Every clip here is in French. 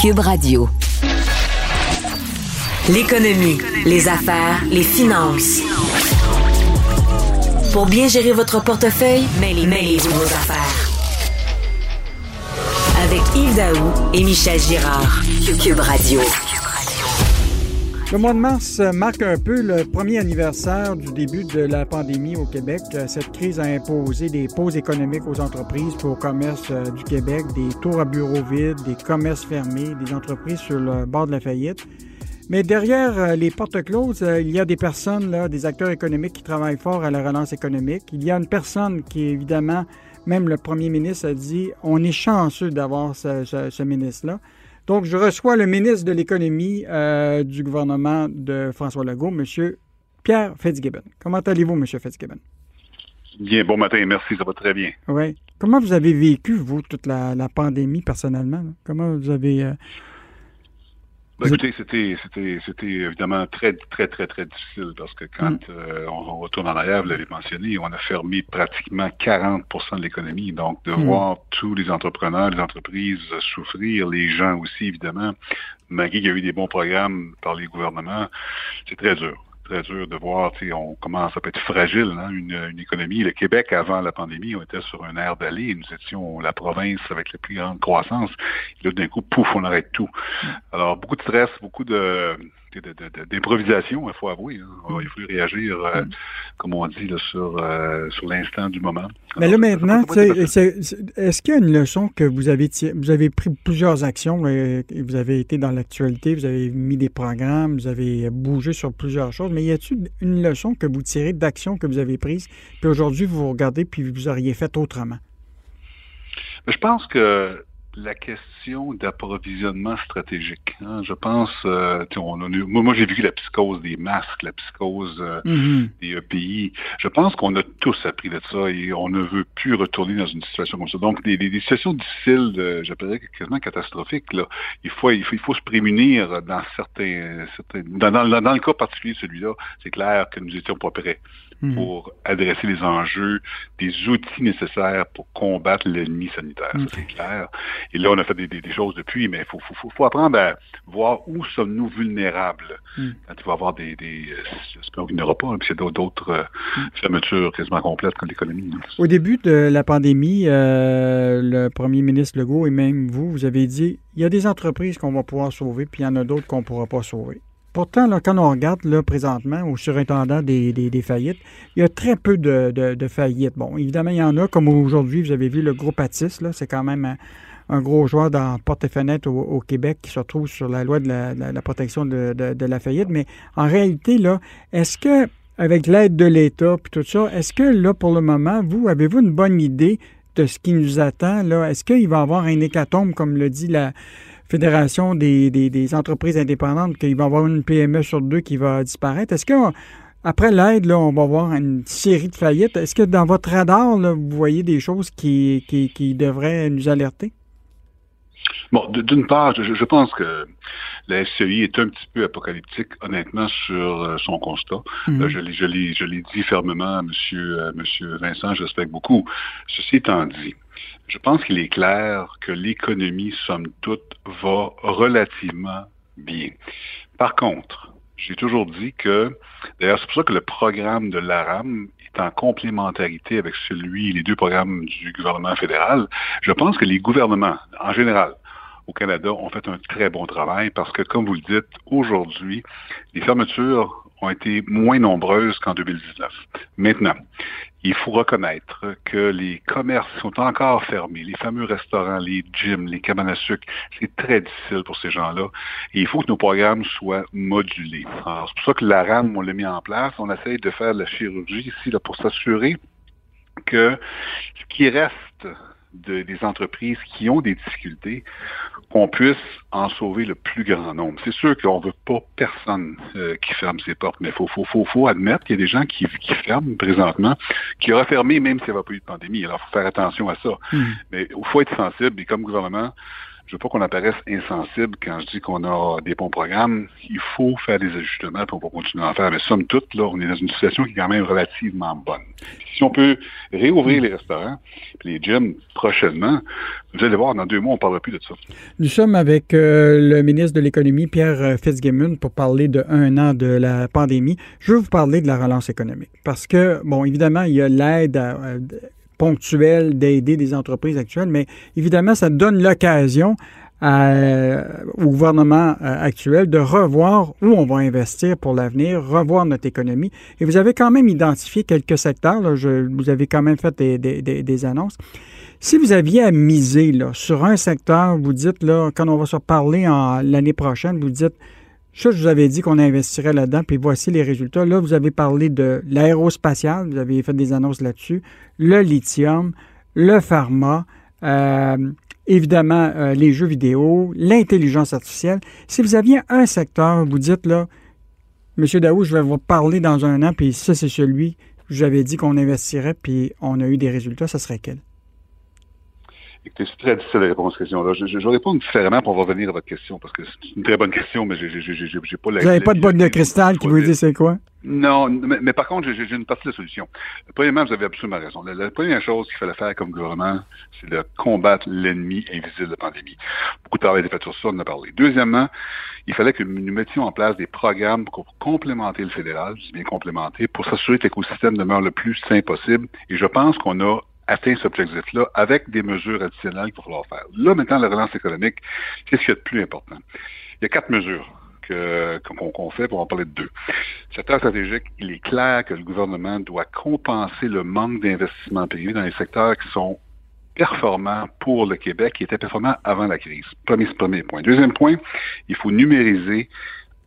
Cube Radio. L'économie, les affaires, les finances. Pour bien gérer votre portefeuille, mêlez-vous vos affaires. Avec Yves Daou et Michel Girard. Cube Radio. Le mois de mars marque un peu le premier anniversaire du début de la pandémie au Québec. Cette crise a imposé des pauses économiques aux entreprises au commerce euh, du Québec, des tours à bureaux vides, des commerces fermés, des entreprises sur le bord de la faillite. Mais derrière euh, les portes closes, euh, il y a des personnes, là, des acteurs économiques qui travaillent fort à la relance économique. Il y a une personne qui, évidemment, même le premier ministre a dit, on est chanceux d'avoir ce ministre-là. Donc, je reçois le ministre de l'Économie euh, du gouvernement de François Legault, M. Pierre Fitzgibbon. Comment allez-vous, M. Fitzgibbon? Bien, bon matin, merci, ça va très bien. Oui. Comment vous avez vécu, vous, toute la, pandémie personnellement? Comment vous avez... Euh, ben, écoutez, c'était, c'était, c'était évidemment très, très, très, très difficile parce que quand mm. euh, on, retourne en arrière, vous l'avez mentionné, on a fermé pratiquement 40% de l'économie. Donc, de mm. voir tous les entrepreneurs, les entreprises souffrir, les gens aussi, évidemment, malgré qu'il y a eu des bons programmes par les gouvernements, c'est très dur très dur de voir, on commence à être fragile, hein, une, économie. Le Québec, avant la pandémie, on était sur un air d'aller. Nous étions la province avec la plus grande croissance. Et là, d'un coup, pouf, on arrête tout. Mm. Alors, beaucoup de stress, beaucoup de, d'improvisation, il faut avouer. Hein. Il faut réagir, euh, mm. comme on dit, sur, euh, sur l'instant du moment. Mais là, maintenant, est-ce qu'il y a une leçon que vous avez Vous avez pris plusieurs actions, vous avez été dans l'actualité, vous avez mis des programmes, vous avez bougé sur plusieurs choses, mais y a-t-il une leçon que vous tirez d'actions que vous avez prises, puis aujourd'hui, vous regardez, puis vous auriez fait autrement? Je pense que la question d'approvisionnement stratégique. Hein. Je pense, euh, on a, moi, j'ai vu la psychose des masques, la psychose euh, mm-hmm. des e pays. Je pense qu'on a tous appris de ça et on ne veut plus retourner dans une situation comme ça. Donc, des, des, situations difficiles, j'appellerais quasiment catastrophiques, là, il, faut, il, faut, il faut se prémunir dans certains... certains dans, dans, dans le cas particulier celui-là, c'est clair que nous étions pas prêts. Hmm. pour adresser les enjeux, des outils nécessaires pour combattre l'ennemi sanitaire. Ça, c'est clair. Et là, on a fait des, choses depuis, mais il faut, faut, faut, apprendre à voir où sommes-nous vulnérables. Hmm. Quand il va y avoir des... des euh, j'espère qu'il n'y aura pas, puis il y a d'autres euh, hmm. fermetures quasiment complètes comme l'économie. Au début de la pandémie, euh, le premier ministre Legault et même vous, vous avez dit, il y a des entreprises qu'on va pouvoir sauver, puis il y en a d'autres qu'on ne pourra pas sauver. Pourtant, là, quand on regarde présentement au surintendant des, faillites, il y a très peu de, faillites. Bon, évidemment, il y en a, comme aujourd'hui, vous avez vu le groupe Atis, c'est quand même un, gros joueur dans porte et fenêtre au, Québec qui se retrouve sur la loi de la, protection de, la faillite. Mais en réalité, là, est-ce que, avec l'aide de l'État et tout ça, est-ce que là, pour le moment, vous, avez-vous une bonne idée de ce qui nous attend? Là? Est-ce qu'il va y avoir un hécatombe, comme le dit la Fédération des, entreprises indépendantes qu'il va y avoir une PME sur deux qui va disparaître. Est-ce que après l'aide, là, on va voir une série de faillites? Est-ce que dans votre radar, vous voyez des choses qui, qui, devraient nous alerter? Bon, d'une part, je, pense que la SCI est un petit peu apocalyptique, honnêtement, sur euh, son constat. Mhm. Euh, je l'ai dit fermement à M. Monsieur, Vincent, je respecte beaucoup. Ceci étant dit, je pense qu'il est clair que l'économie, somme toute, va relativement bien. Par contre, j'ai toujours dit que, d'ailleurs, c'est pour ça que le programme de l'ARAM est en complémentarité avec celui, les deux programmes du gouvernement fédéral. Je pense que les gouvernements, en général, au Canada, ont fait un très bon travail parce que, comme vous le dites, aujourd'hui, les fermetures ont été moins nombreuses qu'en 2019. Maintenant, il faut reconnaître que les commerces sont encore fermés, les fameux restaurants, les gyms, les cabanes à sucre, c'est très difficile pour ces gens-là. Et il faut que nos programmes soient modulés. c'est pour ça que la RAM, on l'a mis en place. On essaye de faire de la chirurgie ici là, pour s'assurer que ce qui reste des entreprises qui ont des difficultés, qu'on puisse en sauver le plus grand nombre. C'est sûr qu'on ne veut pas personne euh, qui ferme ses portes, mais il faut, faut, faut, faut, admettre qu'il y a des gens qui, qui ferment présentement, qui auraient fermé même s'il n'y avait pas eu de pandémie. Alors, il faut faire attention à ça. Hmm. Mais il faut être sensible et comme gouvernement, je veux pas qu'on apparaisse insensible quand je dis qu'on a des bons programmes. Il faut faire des ajustements, pour on continuer à en faire. Mais somme toute, là, on est dans une situation qui est quand même relativement bonne. Si on peut réouvrir les restaurants, les gyms prochainement, vous allez voir, dans deux mois, on ne parlera plus de ça. Nous sommes avec euh, le ministre de l'Économie, Pierre euh, Fitzgibbon, pour parler de un an de la pandémie. Je veux vous parler de la relance économique. Parce que, bon, évidemment, il y a l'aide à ponctuel d'aider des entreprises actuelles, mais évidemment, ça donne l'occasion au gouvernement euh, actuel de revoir où on va investir pour l'avenir, revoir notre économie. Et vous avez quand même identifié quelques secteurs, vous avez quand même fait des, annonces. Si vous aviez à miser sur un secteur, vous dites, là, quand on va se reparler l'année prochaine, vous dites, je vous avais dit qu'on investirait là-dedans, puis voici les résultats. Là, vous avez parlé de l'aérospatial, vous avez fait des annonces là-dessus, le lithium, le pharma, euh, évidemment euh, les jeux vidéo, l'intelligence artificielle. Si vous aviez un secteur, vous dites là, Monsieur Daou, je vais vous parler dans un an, puis ça, c'est celui que j'avais dit qu'on investirait, puis on a eu des résultats, ça serait quel? Écoutez, c'est très difficile de répondre à cette question-là. Je, je, vais répondre différemment pour revenir à votre question, parce que c'est une très bonne question, mais j'ai pas la... Vous n'avez pas de boîte de cristal qui vous dit c'est quoi? Non, mais, par contre, j'ai une partie de la solution. Premièrement, vous avez absolument raison. La, première chose qu'il fallait faire comme gouvernement, c'est de combattre l'ennemi invisible de la pandémie. Beaucoup de travail a été fait sur ça, on en a parlé. Deuxièmement, il fallait que nous mettions en place des programmes pour complémenter le fédéral, je dis bien complémenter, pour s'assurer que l'écosystème demeure le plus sain possible. Et je pense qu'on a atteint cet objectif-là avec des mesures additionnelles qu'il va faire. Là, maintenant, la relance économique, qu'est-ce qu'il y a de plus important? Il y a quatre mesures qu'on fait, pour en parler de deux. Secteur stratégique, il est clair que le gouvernement doit compenser le manque d'investissement privé dans les secteurs qui sont performants pour le Québec, qui étaient performants avant la crise. Premier, premier point. Deuxième point, il faut numériser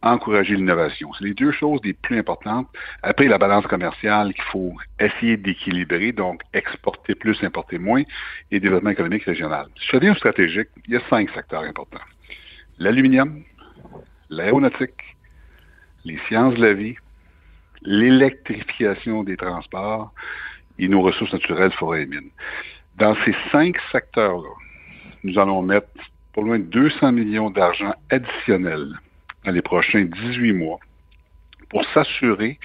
encourager l'innovation. C'est les deux choses les plus importantes. Après, la balance commerciale qu'il faut essayer d'équilibrer, donc exporter plus, importer moins, et développement économique régional. Si je reviens au stratégique, il y a cinq secteurs importants. L'aluminium, l'aéronautique, les sciences de la vie, l'électrification des transports et nos ressources naturelles, forêts et mines. Dans ces cinq secteurs-là, nous allons mettre pour loin de 200 millions d'argent additionnels dans les prochains 18 mois pour s'assurer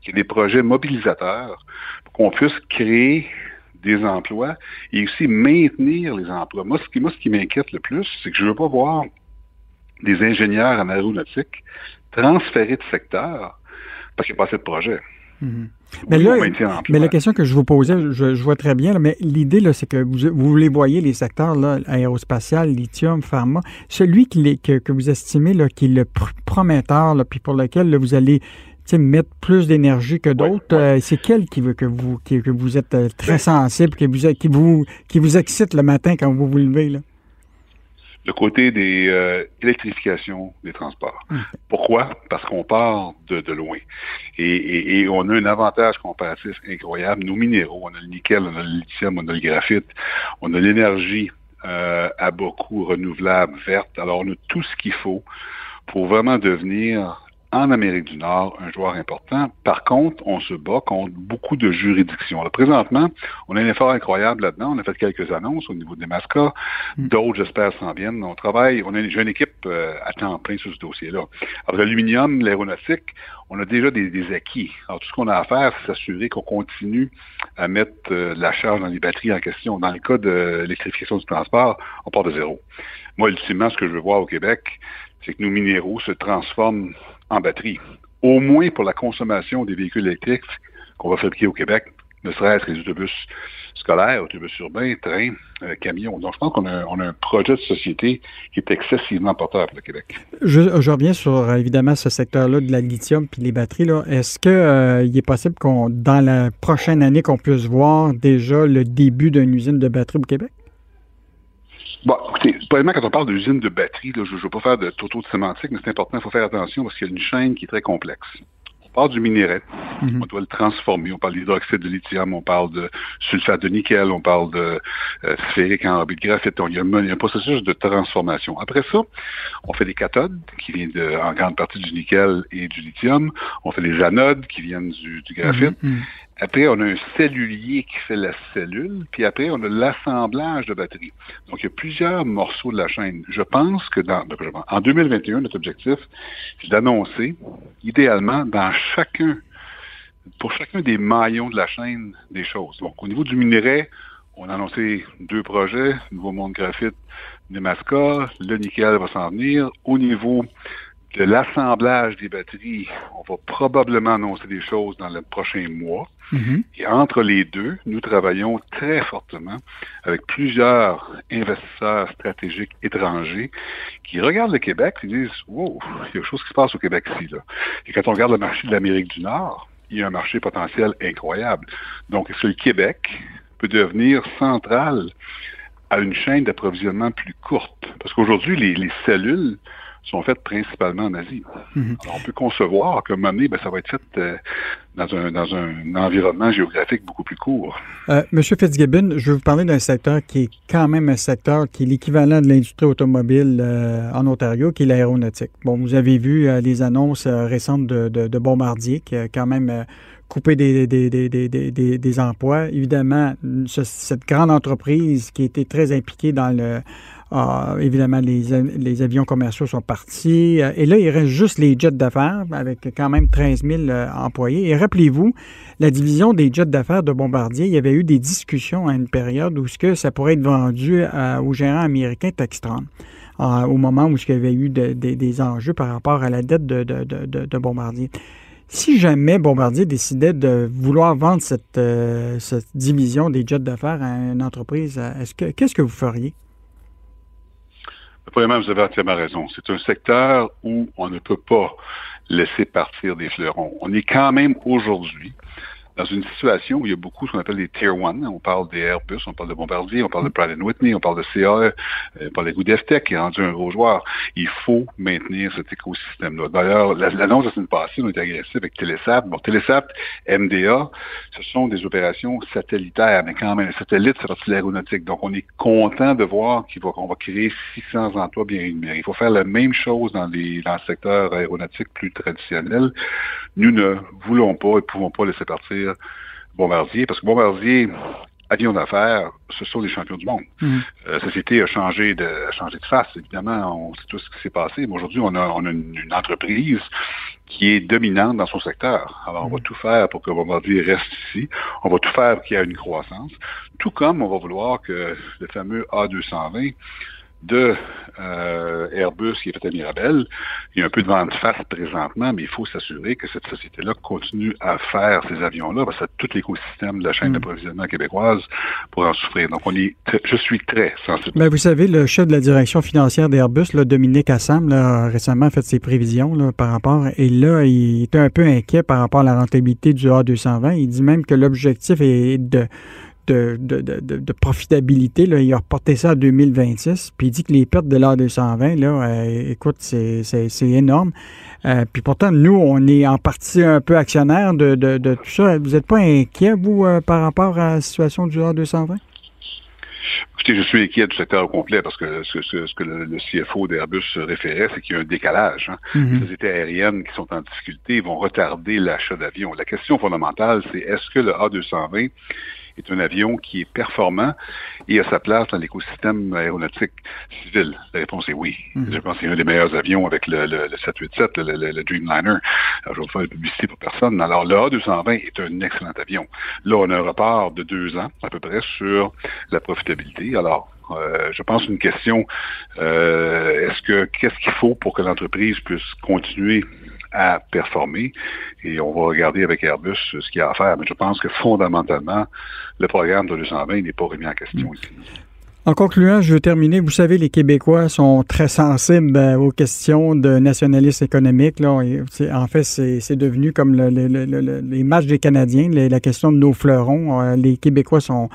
qu'il y ait des projets mobilisateurs pour qu'on puisse créer des emplois et aussi maintenir les emplois. Moi, ce qui, qui m'inquiète le plus, c'est que je ne veux pas voir des ingénieurs en aéronautique transférés de secteur parce qu'il n'y a pas assez de projets. Mhm. Mais là, mais la question que je vous posais, je, vois très bien, mais l'idée, c'est que vous, vous les voyez, les secteurs là, aérospatial, lithium, pharma, celui qui, que, que, vous estimez là, qui est le prometteur, puis pour lequel vous allez mettre plus d'énergie que d'autres, euh, c'est quel qui veut que vous, que vous êtes euh, très ben sensible, qui vous, qui, vous, qui vous excite le matin quand vous vous levez? Là? Le côté des euh, électrifications des transports. Hum. Pourquoi? Parce qu'on part de, loin. Et, on a un avantage comparatif incroyable. Nos minéraux, on a le nickel, on a le lithium, on a le graphite, on a l'énergie euh, à beaucoup renouvelable, verte. Alors, on a tout ce qu'il faut pour vraiment devenir en Amérique du Nord un joueur important. Par contre, on se bat contre beaucoup de juridictions. présentement, on a un effort incroyable là-dedans. On a fait quelques annonces au niveau des mascots. Mm. D'autres, j'espère, s'en viennent. On travaille, on a une, équipe euh, à temps plein sur ce dossier-là. Alors, l'aluminium, l'aéronautique, on a déjà des, acquis. Alors, tout ce qu'on a à faire, c'est s'assurer qu'on continue à mettre euh, la charge dans les batteries en question. Dans le cas de l'électrification du transport, on part de zéro. Moi, ultimement, ce que je veux voir au Québec, c'est que nos minéraux se transforment en batterie, au moins pour la consommation des véhicules électriques qu'on va fabriquer au Québec, ne serait-ce que les autobus scolaires, autobus urbains, trains, euh, camions. Donc, je pense qu'on a, un projet de société qui est excessivement porteur pour le Québec. Je, reviens sur, euh, évidemment, ce secteur-là de la lithium puis les batteries. Est-ce qu'il euh, est possible qu'on, dans la prochaine année, qu'on puisse voir déjà le début d'une usine de batterie au Québec? Bon, écoutez, probablement quand on parle d'usine de batterie, là, je ne veux pas faire de toto de sémantique, mais c'est important, il faut faire attention parce qu'il y a une chaîne qui est très complexe. On parle du minerai, mhm. on doit le transformer, on parle d'hydroxyde de lithium, on parle de sulfate de nickel, on parle de euh, sphérique en de graphite, il y, a un, processus de transformation. Après ça, on fait des cathodes qui viennent en grande partie du nickel et du lithium, on fait des anodes qui viennent du, graphite, mhm, mhm. Après, on a un cellulier qui fait la cellule, puis après, on a l'assemblage de batteries. Donc, il y a plusieurs morceaux de la chaîne. Je pense que dans, en 2021, notre objectif, c'est d'annoncer, idéalement, dans chacun, pour chacun des maillons de la chaîne, des choses. Donc, au niveau du minerai, on a annoncé deux projets, Nouveau Monde Graphite, Nemaska, le nickel va s'en venir. Au niveau de l'assemblage des batteries, on va probablement annoncer des choses dans le prochain mois. Mm-hmm. Et entre les deux, nous travaillons très fortement avec plusieurs investisseurs stratégiques étrangers qui regardent le Québec et disent Wow, il y a quelque chose qui se passe au Québec ici. Là. Et quand on regarde le marché de l'Amérique du Nord, il y a un marché potentiel incroyable. Donc, est-ce que le Québec peut devenir central à une chaîne d'approvisionnement plus courte? Parce qu'aujourd'hui, les cellules sont faites principalement en Asie. Mhm. Alors, on peut concevoir qu'à un moment donné, ben, ça va être fait euh, dans, un, dans un environnement géographique beaucoup plus court. Euh, Monsieur Fitzgibbon, je vais vous parler d'un secteur qui est quand même un secteur qui est l'équivalent de l'industrie automobile euh, en Ontario, qui est l'aéronautique. Bon, vous avez vu les annonces récentes de, de, de, Bombardier, qui a quand même coupé des, des, des, des, emplois. Évidemment, cette grande entreprise qui était très impliquée dans le ah, évidemment, les, avions commerciaux sont partis. Euh, et là, il reste juste les jets d'affaires avec quand même 13 000 euh, employés. Et rappelez-vous, la division des jets d'affaires de Bombardier, il y avait eu des discussions à une période où ce que ça pourrait être vendu au gérant américain Textron. Euh, au moment où il y avait eu des enjeux par rapport à la dette de, Bombardier. Si jamais Bombardier décidait de vouloir vendre cette, division des jets d'affaires à une entreprise, est-ce que qu'est-ce que vous feriez? Vous avez entièrement raison. C'est un secteur où on ne peut pas laisser partir des fleurons. On est quand même aujourd'hui dans une situation où il y a beaucoup ce qu'on appelle des Tier 1. On parle des Airbus, on parle de Bombardier, on parle de Pratt Whitney, on parle de CAE, euh, on parle de Goudeftech qui est rendu un gros joueur. Il faut maintenir cet écosystème-là. D'ailleurs, l'annonce de la semaine passée, on était agressif avec Telesat. Bon, Telesat, MDA, ce sont des opérations satellitaires, mais quand même, un satellite, c'est partie de l'aéronautique. Donc, on est content de voir qu'on va, créer 600 emplois bien rémunérés. Il faut faire la même chose dans, les, dans le secteur aéronautique plus traditionnel. Nous ne voulons pas et ne pouvons pas laisser partir Bombardier, parce que Bombardier, avion d'affaires, ce sont des champions du monde. Mm. Euh, la société a changé de, changé de face, évidemment, on sait tout ce qui s'est passé, mais aujourd'hui, on a, on a une, entreprise qui est dominante dans son secteur. Alors, on va mm. tout faire pour que Bombardier reste ici. On va tout faire pour qu'il y ait une croissance. Tout comme on va vouloir que le fameux A220 de euh, Airbus qui est fait à Mirabel. Il y a un peu de vente face présentement, mais il faut s'assurer que cette société-là continue à faire ces avions-là, parce que tout l'écosystème de la chaîne mm. d'approvisionnement québécoise pour en souffrir. Donc, on est je suis très sensible. Mais ben, vous savez, le chef de la direction financière d'Airbus, Dominique Assam, là, a récemment fait ses prévisions là, par rapport, et là, il était un peu inquiet par rapport à la rentabilité du A220. Il dit même que l'objectif est de de, de, profitabilité. Là. Il a reporté ça à 2026. Puis il dit que les pertes de l'A220, là, euh, écoute, c'est énorme. Euh, puis pourtant, nous, on est en partie un peu actionnaire de, tout ça. Vous n'êtes pas inquiet, vous, euh, par rapport à la situation du A220? Écoutez, je suis inquiet du secteur complet parce que ce, ce, que le, CFO d'Airbus référait, c'est qu'il y a un décalage. Hein. Mm-hmm. Les sociétés aériennes qui sont en difficulté vont retarder l'achat d'avions. La question fondamentale, c'est est-ce que le A220 est un avion qui est performant et a sa place dans l'écosystème aéronautique civil? La réponse est oui. Mhm. Je pense que c'est un des meilleurs avions avec le, 787, le, Dreamliner. Alors, je ne vais pas faire de publicité pour personne. Alors, le A220 est un excellent avion. Là, on a un report de deux ans, à peu près, sur la profitabilité. Alors, euh, je pense une question, euh, est-ce que qu'est-ce qu'il faut pour que l'entreprise puisse continuer à performer. Et on va regarder avec Airbus ce qu'il y a à faire. Mais je pense que fondamentalement, le programme de 220 n'est pas remis en question ici. En concluant, je veux terminer. Vous savez, les Québécois sont très sensibles euh, aux questions de nationalisme économique. En fait, c'est devenu comme les matchs des Canadiens, la question de nos fleurons. Euh, les Québécois sont,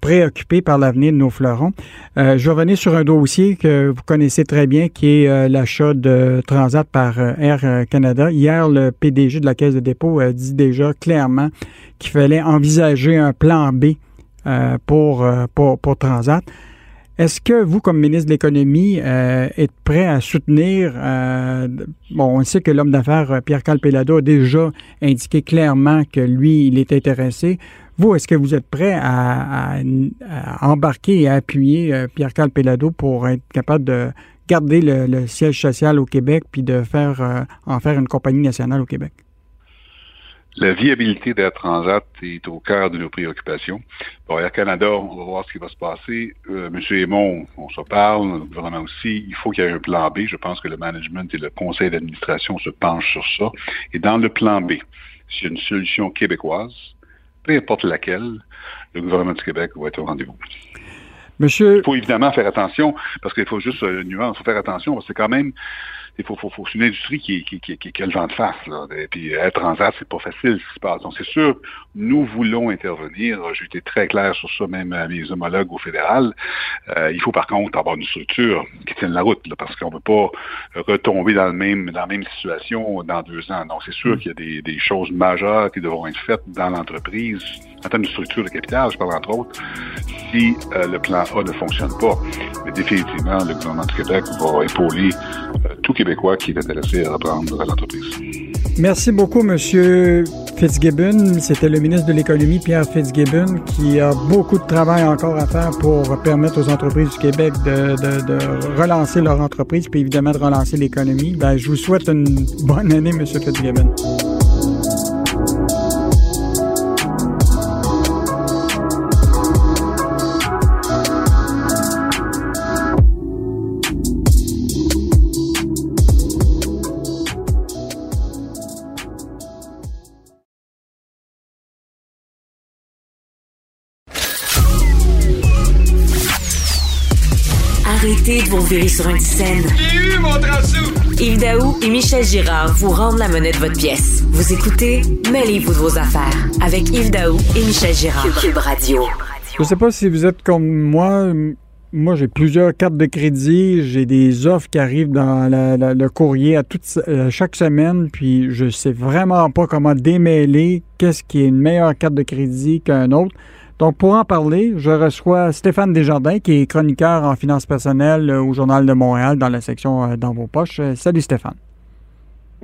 préoccupés par l'avenir de nos fleurons. Euh, je revenir sur un dossier que vous connaissez très bien, qui est l'achat de Transat par Air Canada. Hier, le PDG de la Caisse de dépôt a dit déjà clairement qu'il fallait envisager un plan B euh, pour, euh, pour, pour, Transat. Est-ce que vous, comme ministre de l'Économie, êtes prêt à soutenir, bon, on sait que l'homme d'affaires Pierre Calpelado a déjà indiqué clairement que lui, il est intéressé. Vous, est-ce que vous êtes prêt à, embarquer et à appuyer Pierre Calpelado pour être capable de garder le, siège social au Québec puis de faire en faire une compagnie nationale au Québec? La viabilité d'Air Transat est au cœur de nos préoccupations. Pour Air Canada, on va voir ce qui va se passer. Euh, Monsieur Aymon, on se parle, le gouvernement aussi. Il faut qu'il y ait un plan B. Je pense que le management et le conseil d'administration se penchent sur ça. Et dans le plan B, s'il y a une solution québécoise, peu importe laquelle, le gouvernement du Québec va être au rendez-vous. Monsieur... Il faut évidemment faire attention, parce qu'il faut juste euh, une nuance, il faut faire attention, parce que c'est quand même il faut, faut, faut une industrie qui, qui, qui, qui, a le vent de face. Là. Et puis être transat, c'est pas facile ce qui se passe. Donc c'est sûr, nous voulons intervenir. J'ai été très clair sur ça, même à mes homologues au fédéral. Euh, il faut par contre avoir une structure qui tienne la route, là, parce qu'on ne veut pas retomber dans le même dans la même situation dans deux ans. Donc c'est sûr mm. qu'il y a des, des choses majeures qui devront être faites dans l'entreprise en termes de structure de capital, je parle entre autres, si euh, le plan A ne fonctionne pas. Mais définitivement, le gouvernement du Québec va épauler euh, tout Qui est intéressé à reprendre l'entreprise. Merci beaucoup, M. Fitzgibbon. C'était le ministre de l'Économie, Pierre Fitzgibbon, qui a beaucoup de travail encore à faire pour permettre aux entreprises du Québec de, relancer leur entreprise, puis évidemment de relancer l'économie. Ben, je vous souhaite une bonne année, M. Fitzgibbon. Sur une scène. J'ai eu mon Yves Daou et Michel Girard vous rendent la monnaie de votre pièce. Vous écoutez Mêlez-vous de vos affaires avec Yves Daou et Michel Girard. Cube Radio. Je sais pas si vous êtes comme moi. Moi, j'ai plusieurs cartes de crédit. J'ai des offres qui arrivent dans le courrier à toute, euh, chaque semaine. Puis, je sais vraiment pas comment démêler qu'est-ce qui est une meilleure carte de crédit qu'un autre. Donc, pour en parler, je reçois Stéphane Desjardins, qui est chroniqueur en finances personnelles euh, au Journal de Montréal dans la section euh, Dans vos poches. Euh, salut Stéphane.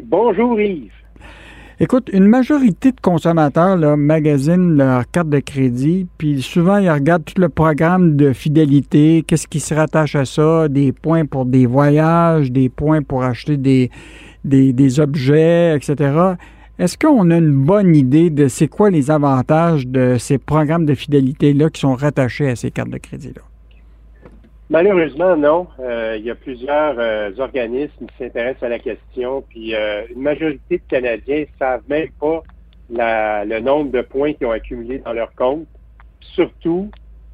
Bonjour Yves. Écoute, une majorité de consommateurs là, magasinent leur carte de crédit, puis souvent ils regardent tout le programme de fidélité, qu'est-ce qui se rattache à ça, des points pour des voyages, des points pour acheter des, des, des objets, etc. Est-ce qu'on a une bonne idée de c'est quoi les avantages de ces programmes de fidélité-là qui sont rattachés à ces cartes de crédit-là? Malheureusement, non. Euh, il y a plusieurs euh, organismes qui s'intéressent à la question, puis euh, une majorité de Canadiens ne savent même pas le nombre de points qu'ils ont accumulés dans leur compte. Surtout,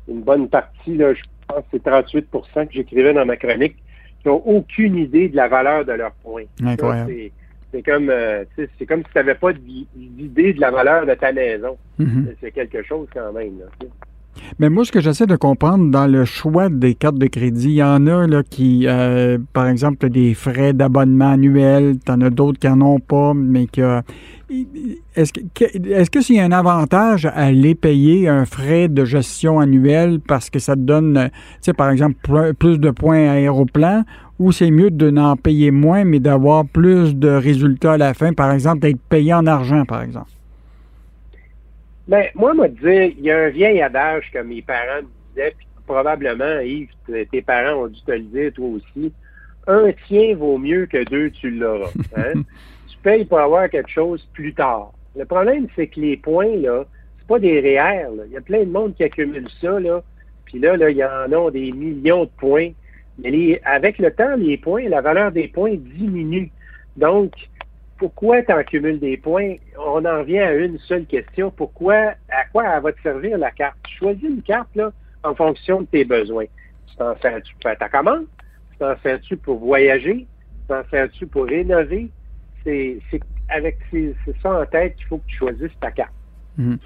une bonne partie, là, je pense que c'est 38% que j'écrivais dans ma chronique, qui n'ont aucune idée de la valeur de leurs points. Incroyable. C'est comme, euh, c'est comme si tu n'avais pas d'idée de la valeur de ta maison. Mhm. C'est quelque chose quand même. mais moi, ce que j'essaie de comprendre dans le choix des cartes de crédit, il y en a là, qui, euh, par exemple, des frais d'abonnement annuel, tu en as d'autres qui n'en ont pas, mais que. Est-ce que est-ce que s'il y a un avantage à aller payer un frais de gestion annuel parce que ça te donne, tu sais, par exemple, plus de points aéroplan ou c'est mieux de n'en payer moins, mais d'avoir plus de résultats à la fin, par exemple, d'être payé en argent, par exemple? Bien, moi, moi, dire, il y a un vieil adage que mes parents me disaient, puis probablement, Yves, tes parents ont dû te le dire, toi aussi. Un tien vaut mieux que deux, tu l'auras. Hein? tu payes pour avoir quelque chose plus tard. Le problème, c'est que les points, là, c'est pas des réels. Il y a plein de monde qui accumule ça, là. Puis là, là, il y en a des millions de points. Mais avec le temps, les points, la valeur des points diminue. Donc, pourquoi tu en cumules des points? On en vient à une seule question. Pourquoi, à quoi elle va te servir la carte? Choisis une carte là, en fonction de tes besoins. Tu t'en sers-tu pour faire ta commande? Tu t'en sers-tu pour voyager? Tu t'en sers-tu pour rénover? C'est avec ça en tête qu'il faut que tu choisisses ta carte. Mhm.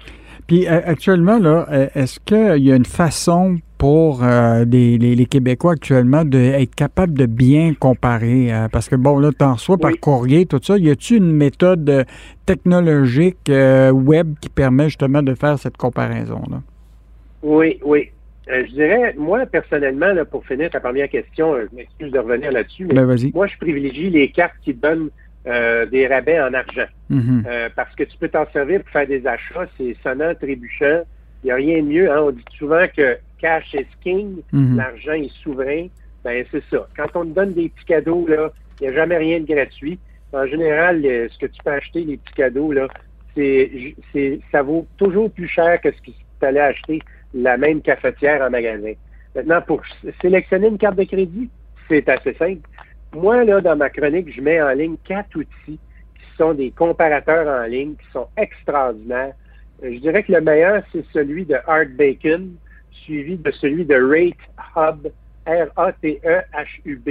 Puis actuellement, là, est-ce qu'il y a une façon pour euh, les, Québécois actuellement d'être capable de bien comparer? Euh, parce que, bon, là, t'en reçois par courrier, tout ça. Y a-t-il une méthode euh, technologique web qui permet justement de faire cette comparaison-là? Oui, oui. je dirais, moi, personnellement, là, pour finir ta première question, je m'excuse de revenir là-dessus, mais Ben, moi, je privilégie les cartes qui donnent des rabais en argent. Mhm. parce que tu peux t'en servir pour faire des achats, c'est sonnant, trébuchant. Il n'y a rien de mieux. Hein? On dit souvent que cash is king, Mhm. l'argent est souverain. Ben, c'est ça. Quand on te donne des petits cadeaux, là, il n'y a jamais rien de gratuit. En général, le- ce que tu peux acheter, les petits cadeaux, là, c'est, c'est, ça vaut toujours plus cher que ce que tu allais acheter la même cafetière en magasin. Maintenant, pour sélectionner une carte de crédit, c'est assez simple. Moi, là, dans ma chronique, je mets en ligne quatre outils qui sont des comparateurs en ligne qui sont extraordinaires. Euh, Je dirais que le meilleur, c'est celui de Art Bacon, suivi de celui de Rate Hub, R-A-T-E-H-U-B.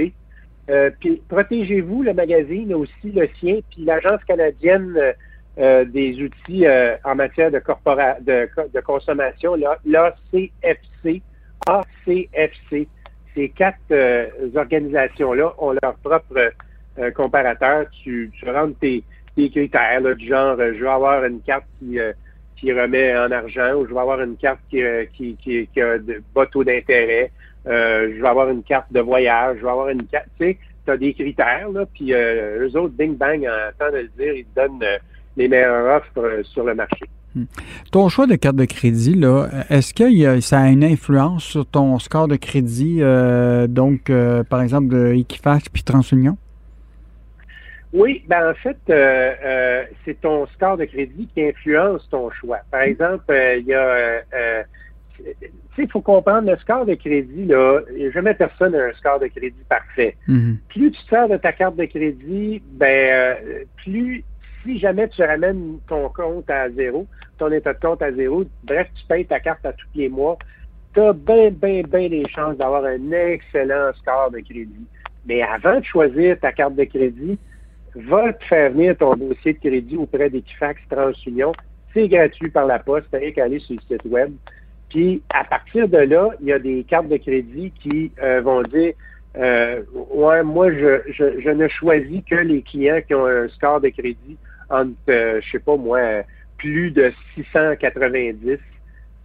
Euh, puis protégez-vous, le magazine, aussi le sien, puis l'Agence canadienne euh, des outils euh, en matière de, consommation, la- l'ACFC, ACFC. Ces quatre organisations-là ont leur propre comparateur. Tu, tu rentres tes, critères, du genre, je veux avoir une carte qui, qui remet en argent, ou je veux avoir une carte qui, euh, qui, qui, a de bas taux d'intérêt, euh, je veux avoir une carte de voyage, je veux avoir une carte, tu sais, tu as des critères, là, puis euh, eux autres, bing bang, en temps de le dire, ils te donnent les meilleures offres sur le marché. Ton choix de carte de crédit, là, est-ce que ça a une influence sur ton score de crédit, donc, par exemple, de Equifax puis TransUnion? Oui, ben en fait, euh, euh, c'est ton score de crédit qui influence ton choix. Par exemple, euh, il y a, tu sais, il faut comprendre, le score de crédit, là, jamais personne n'a un score de crédit parfait. Mhm. Plus tu sers de ta carte de crédit, ben, euh, plus, si jamais tu ramènes ton compte à zéro, ton état de compte à zéro, bref, tu payes ta carte à tous les mois, tu as bien, bien, bien des chances d'avoir un excellent score de crédit. Mais avant de choisir ta carte de crédit, va te faire venir ton dossier de crédit auprès d'Equifax TransUnion. C'est gratuit par la poste, t'as rien qu'à aller sur le site web. Puis, à partir de là, il y a des cartes de crédit qui euh, vont dire euh, Ouais, moi, je, je, ne choisis que les clients qui ont un score de crédit entre, euh, je sais pas moi, plus de 690,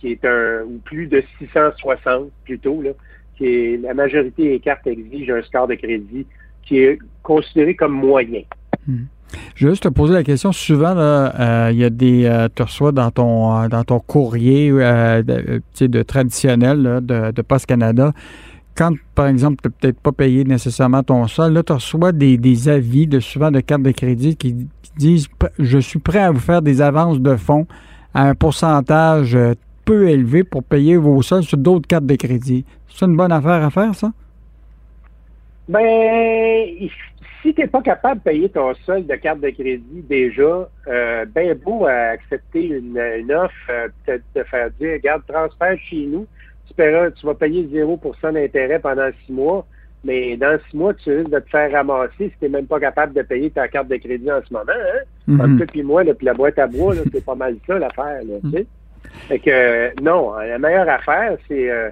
qui est un, ou plus de 660 plutôt, là, qui est la majorité des cartes exigent un score de crédit qui est considéré comme moyen. Je vais juste te poser la question. Souvent, là, euh, il y a des. euh, tu reçois dans ton, euh, dans ton courrier de, traditionnel là, de, de Post Canada. Quand, par exemple, tu n'as peut-être pas payé nécessairement ton sol, là, tu reçois des, des avis de souvent de cartes de crédit qui, qui disent Je suis prêt à vous faire des avances de fonds à un pourcentage peu élevé pour payer vos sols sur d'autres cartes de crédit. C'est une bonne affaire à faire, ça? Ben, si tu n'es pas capable de payer ton solde de carte de crédit déjà, euh, ben beau à accepter une, une offre, euh, peut-être de faire dire, regarde, transfert chez nous, tu, paieras- tu vas payer 0% d'intérêt pendant six mois, mais dans six mois, tu risques de te faire ramasser si tu n'es même pas capable de payer ta carte de crédit en ce moment. Hein? Mhm. Entre toi puis moi, là, puis la boîte à bois, c'est pas mal ça l'affaire. Là, sais. Fait que euh, non, la meilleure affaire, c'est euh,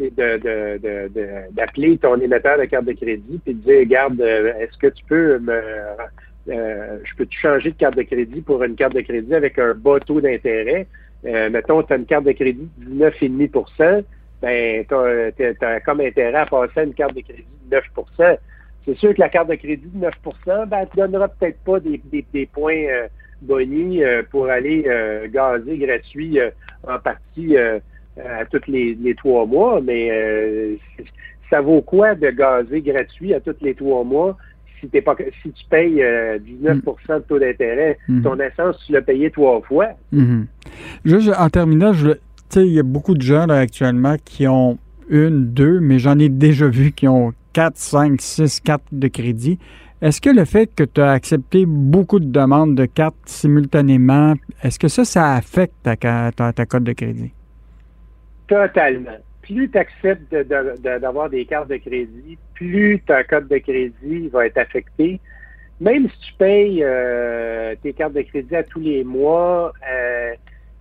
c'est d'appeler ton émetteur de carte de crédit puis de dire, regarde, euh, est-ce que tu peux me euh, je peux changer de carte de crédit pour une carte de crédit avec un bas taux d'intérêt? Euh, mettons, tu as une carte de crédit de 19,5 ben, tu as, comme intérêt à passer à une carte de crédit de 9 C'est sûr que la carte de crédit de 9 ben, elle te donnera peut-être pas des, des, points euh, pour aller gazer gratuit en partie à tous les, les trois mois, mais euh, ça vaut quoi de gazer gratuit à tous les trois mois si, t'es pas, si tu payes euh, 19% de taux d'intérêt? Mhm. Ton essence, tu l'as payé trois fois. Mhm. Juste en terminant, il y a beaucoup de gens là, actuellement qui ont une, deux, mais j'en ai déjà vu qui ont quatre, cinq, six cartes de crédit. Est-ce que le fait que tu as accepté beaucoup de demandes de cartes simultanément, est-ce que ça, ça affecte ta, ca- ta, ta cote de crédit? Totalement. Plus tu acceptes d'avoir des cartes de crédit, plus ta cote de crédit va être affectée. Même si tu payes euh, tes cartes de crédit à tous les mois, euh,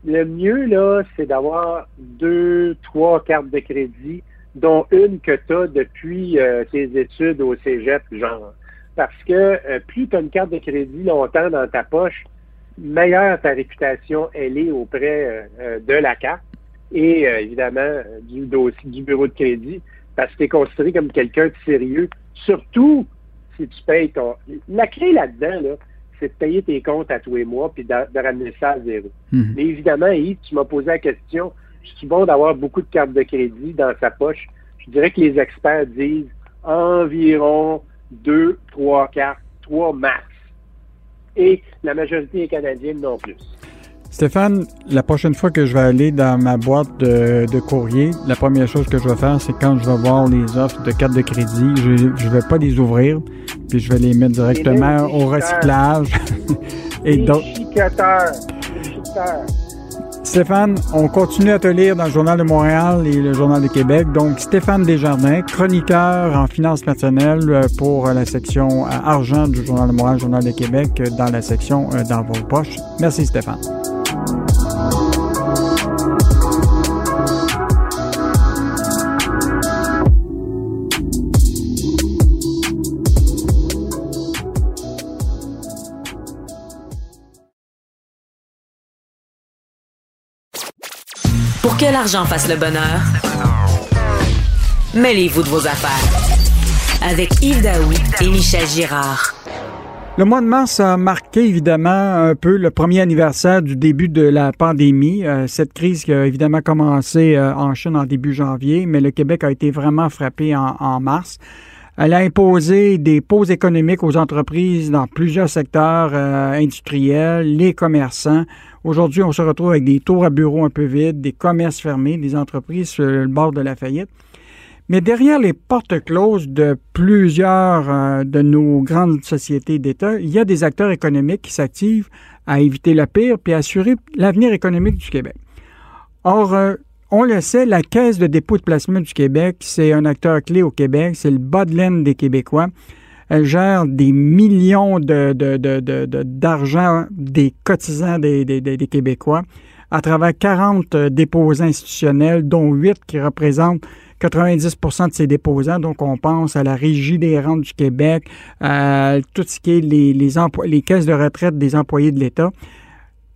le mieux, là, c'est d'avoir deux, trois cartes de crédit, dont une que tu as depuis euh, tes études au cégep, genre. Parce que plus tu as une carte de crédit longtemps dans ta poche, meilleure ta réputation elle est auprès de la carte. Et euh, évidemment du dossier du bureau de crédit parce que tu es considéré comme quelqu'un de sérieux, surtout si tu payes ton... La clé là-dedans, là, c'est de payer tes comptes à tous les mois puis de, ramener ça à zéro. Mhm. Mais évidemment, Yves, tu m'as posé la question, je suis bon d'avoir beaucoup de cartes de crédit dans sa poche. Je dirais que les experts disent environ 2, 3 cartes, 3 max. Et la majorité est canadienne non plus. Stéphane, la prochaine fois que je vais aller dans ma boîte de, courrier, la première chose que je vais faire, c'est quand je vais voir les offres de cartes de crédit, je ne vais pas les ouvrir, puis je vais les mettre directement au recyclage. Et donc. Stéphane, on continue à te lire dans le Journal de Montréal et le Journal de Québec. Donc, Stéphane Desjardins, chroniqueur en finances personnelles euh, pour la section euh, argent du Journal de Montréal, Journal de Québec, euh, dans la section dans vos poches. Merci Stéphane. L'argent fasse le bonheur, mêlez-vous de vos affaires. Avec Yves Daoui et Michel Girard. Le mois de mars a marqué évidemment un peu le premier anniversaire du début de la pandémie. Euh, cette crise qui a évidemment commencé euh, en Chine en début janvier, mais le Québec a été vraiment frappé en, mars. Elle a imposé des pauses économiques aux entreprises dans plusieurs secteurs euh, industriels, les commerçants, Aujourd'hui, on se retrouve avec des tours à bureaux un peu vides, des commerces fermés, des entreprises sur le bord de la faillite. Mais derrière les portes closes de plusieurs euh, de nos grandes sociétés d'État, il y a des acteurs économiques qui s'activent à éviter le pire puis à assurer l'avenir économique du Québec. Or, euh, on le sait, la Caisse de dépôt de placement du Québec, c'est un acteur clé au Québec, c'est le bas de laine des Québécois. Elle gère des millions de, d'argent des cotisants des, Québécois à travers 40 euh, déposants institutionnels, dont 8 qui représentent 90% de ces déposants. Donc, on pense à la Régie des rentes du Québec, à tout ce qui est les, caisses de retraite des employés de l'État.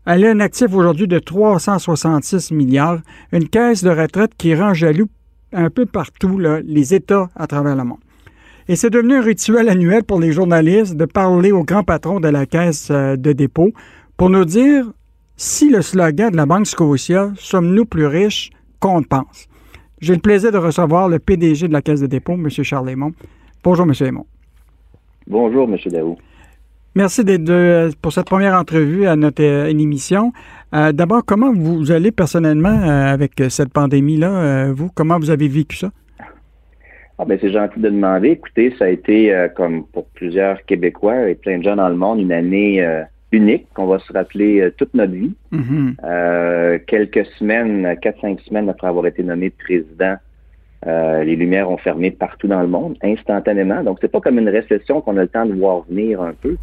Elle a un actif aujourd'hui de 366 milliards, une caisse de retraite qui rend jaloux un peu partout les États à travers le monde. Et c'est devenu un rituel annuel pour les journalistes de parler au grand patron de la caisse euh, de dépôt pour nous dire si le slogan de la Banque Scotia Sommes-nous plus riches qu'on pense. J'ai le plaisir de recevoir le PDG de la Caisse de dépôt, M. Charles Lémon. Bonjour, M. Lémon. Bonjour, M. Daou. Merci d'être pour cette première entrevue à notre euh, émission. Euh, d'abord, comment vous allez personnellement avec cette pandémie-là? vous, comment vous avez vécu ça? Ah ben c'est gentil de demander. Écoutez, ça a été euh, comme pour plusieurs Québécois et plein de gens dans le monde une année euh, unique qu'on va se rappeler euh, toute notre vie. Mm-hmm. quelques semaines, quatre cinq semaines après avoir été nommé président, les lumières ont fermé partout dans le monde instantanément. Donc c'est pas comme une récession qu'on a le temps de voir venir un peu.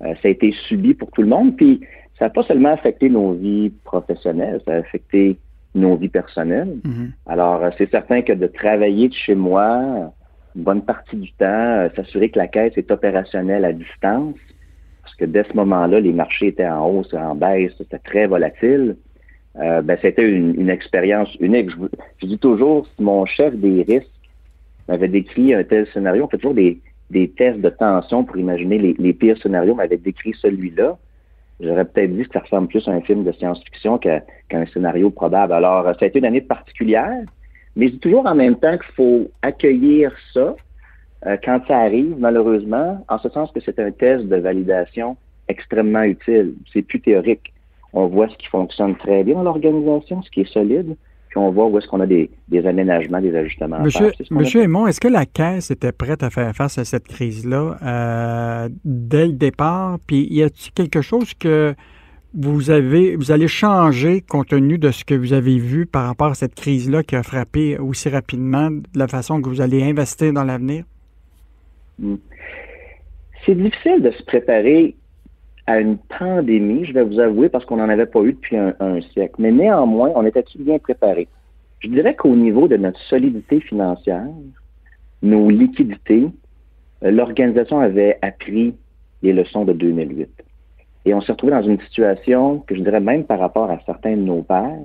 ça a été subi pour tout le monde. Puis ça n'a pas seulement affecté nos vies professionnelles, ça a affecté nos vies personnelles. Mhm. Alors, euh, c'est certain que de travailler de chez moi une bonne partie du temps, euh, s'assurer que la caisse est opérationnelle à distance, parce que dès ce moment-là, les marchés étaient en hausse, en baisse, c'était très volatile. Euh, ben, c'était une, expérience unique. Je, dis toujours, si mon chef des risques m'avait décrit un tel scénario, on fait toujours des, tests de tension pour imaginer les, les pires scénarios, m'avait décrit celui-là. J'aurais peut-être dit que ça ressemble plus à un film de science-fiction qu'à un scénario probable. Alors, euh, ça a été une année particulière, mais je dis toujours en même temps qu'il faut accueillir ça euh, quand ça arrive, malheureusement, en ce sens que c'est un test de validation extrêmement utile. C'est plus théorique. On voit ce qui fonctionne très bien dans l'organisation, ce qui est solide, on voit où est-ce qu'on a des, aménagements, des ajustements Monsieur, Monsieur Aymon, est-ce que la Caisse était prête à faire face à cette crise-là euh, dès le départ? Puis y a-t-il quelque chose que vous avez, vous allez changer compte tenu de ce que vous avez vu par rapport à cette crise-là qui a frappé aussi rapidement, de la façon que vous allez investir dans l'avenir? Hmm. C'est difficile de se préparer à une pandémie, je vais vous avouer, parce qu'on n'en avait pas eu depuis un, siècle. Mais néanmoins, on était bien préparé? Je dirais qu'au niveau de notre solidité financière, nos liquidités, euh, l'organisation avait appris les leçons de 2008. Et on s'est retrouvé dans une situation que je dirais même par rapport à certains de nos pères,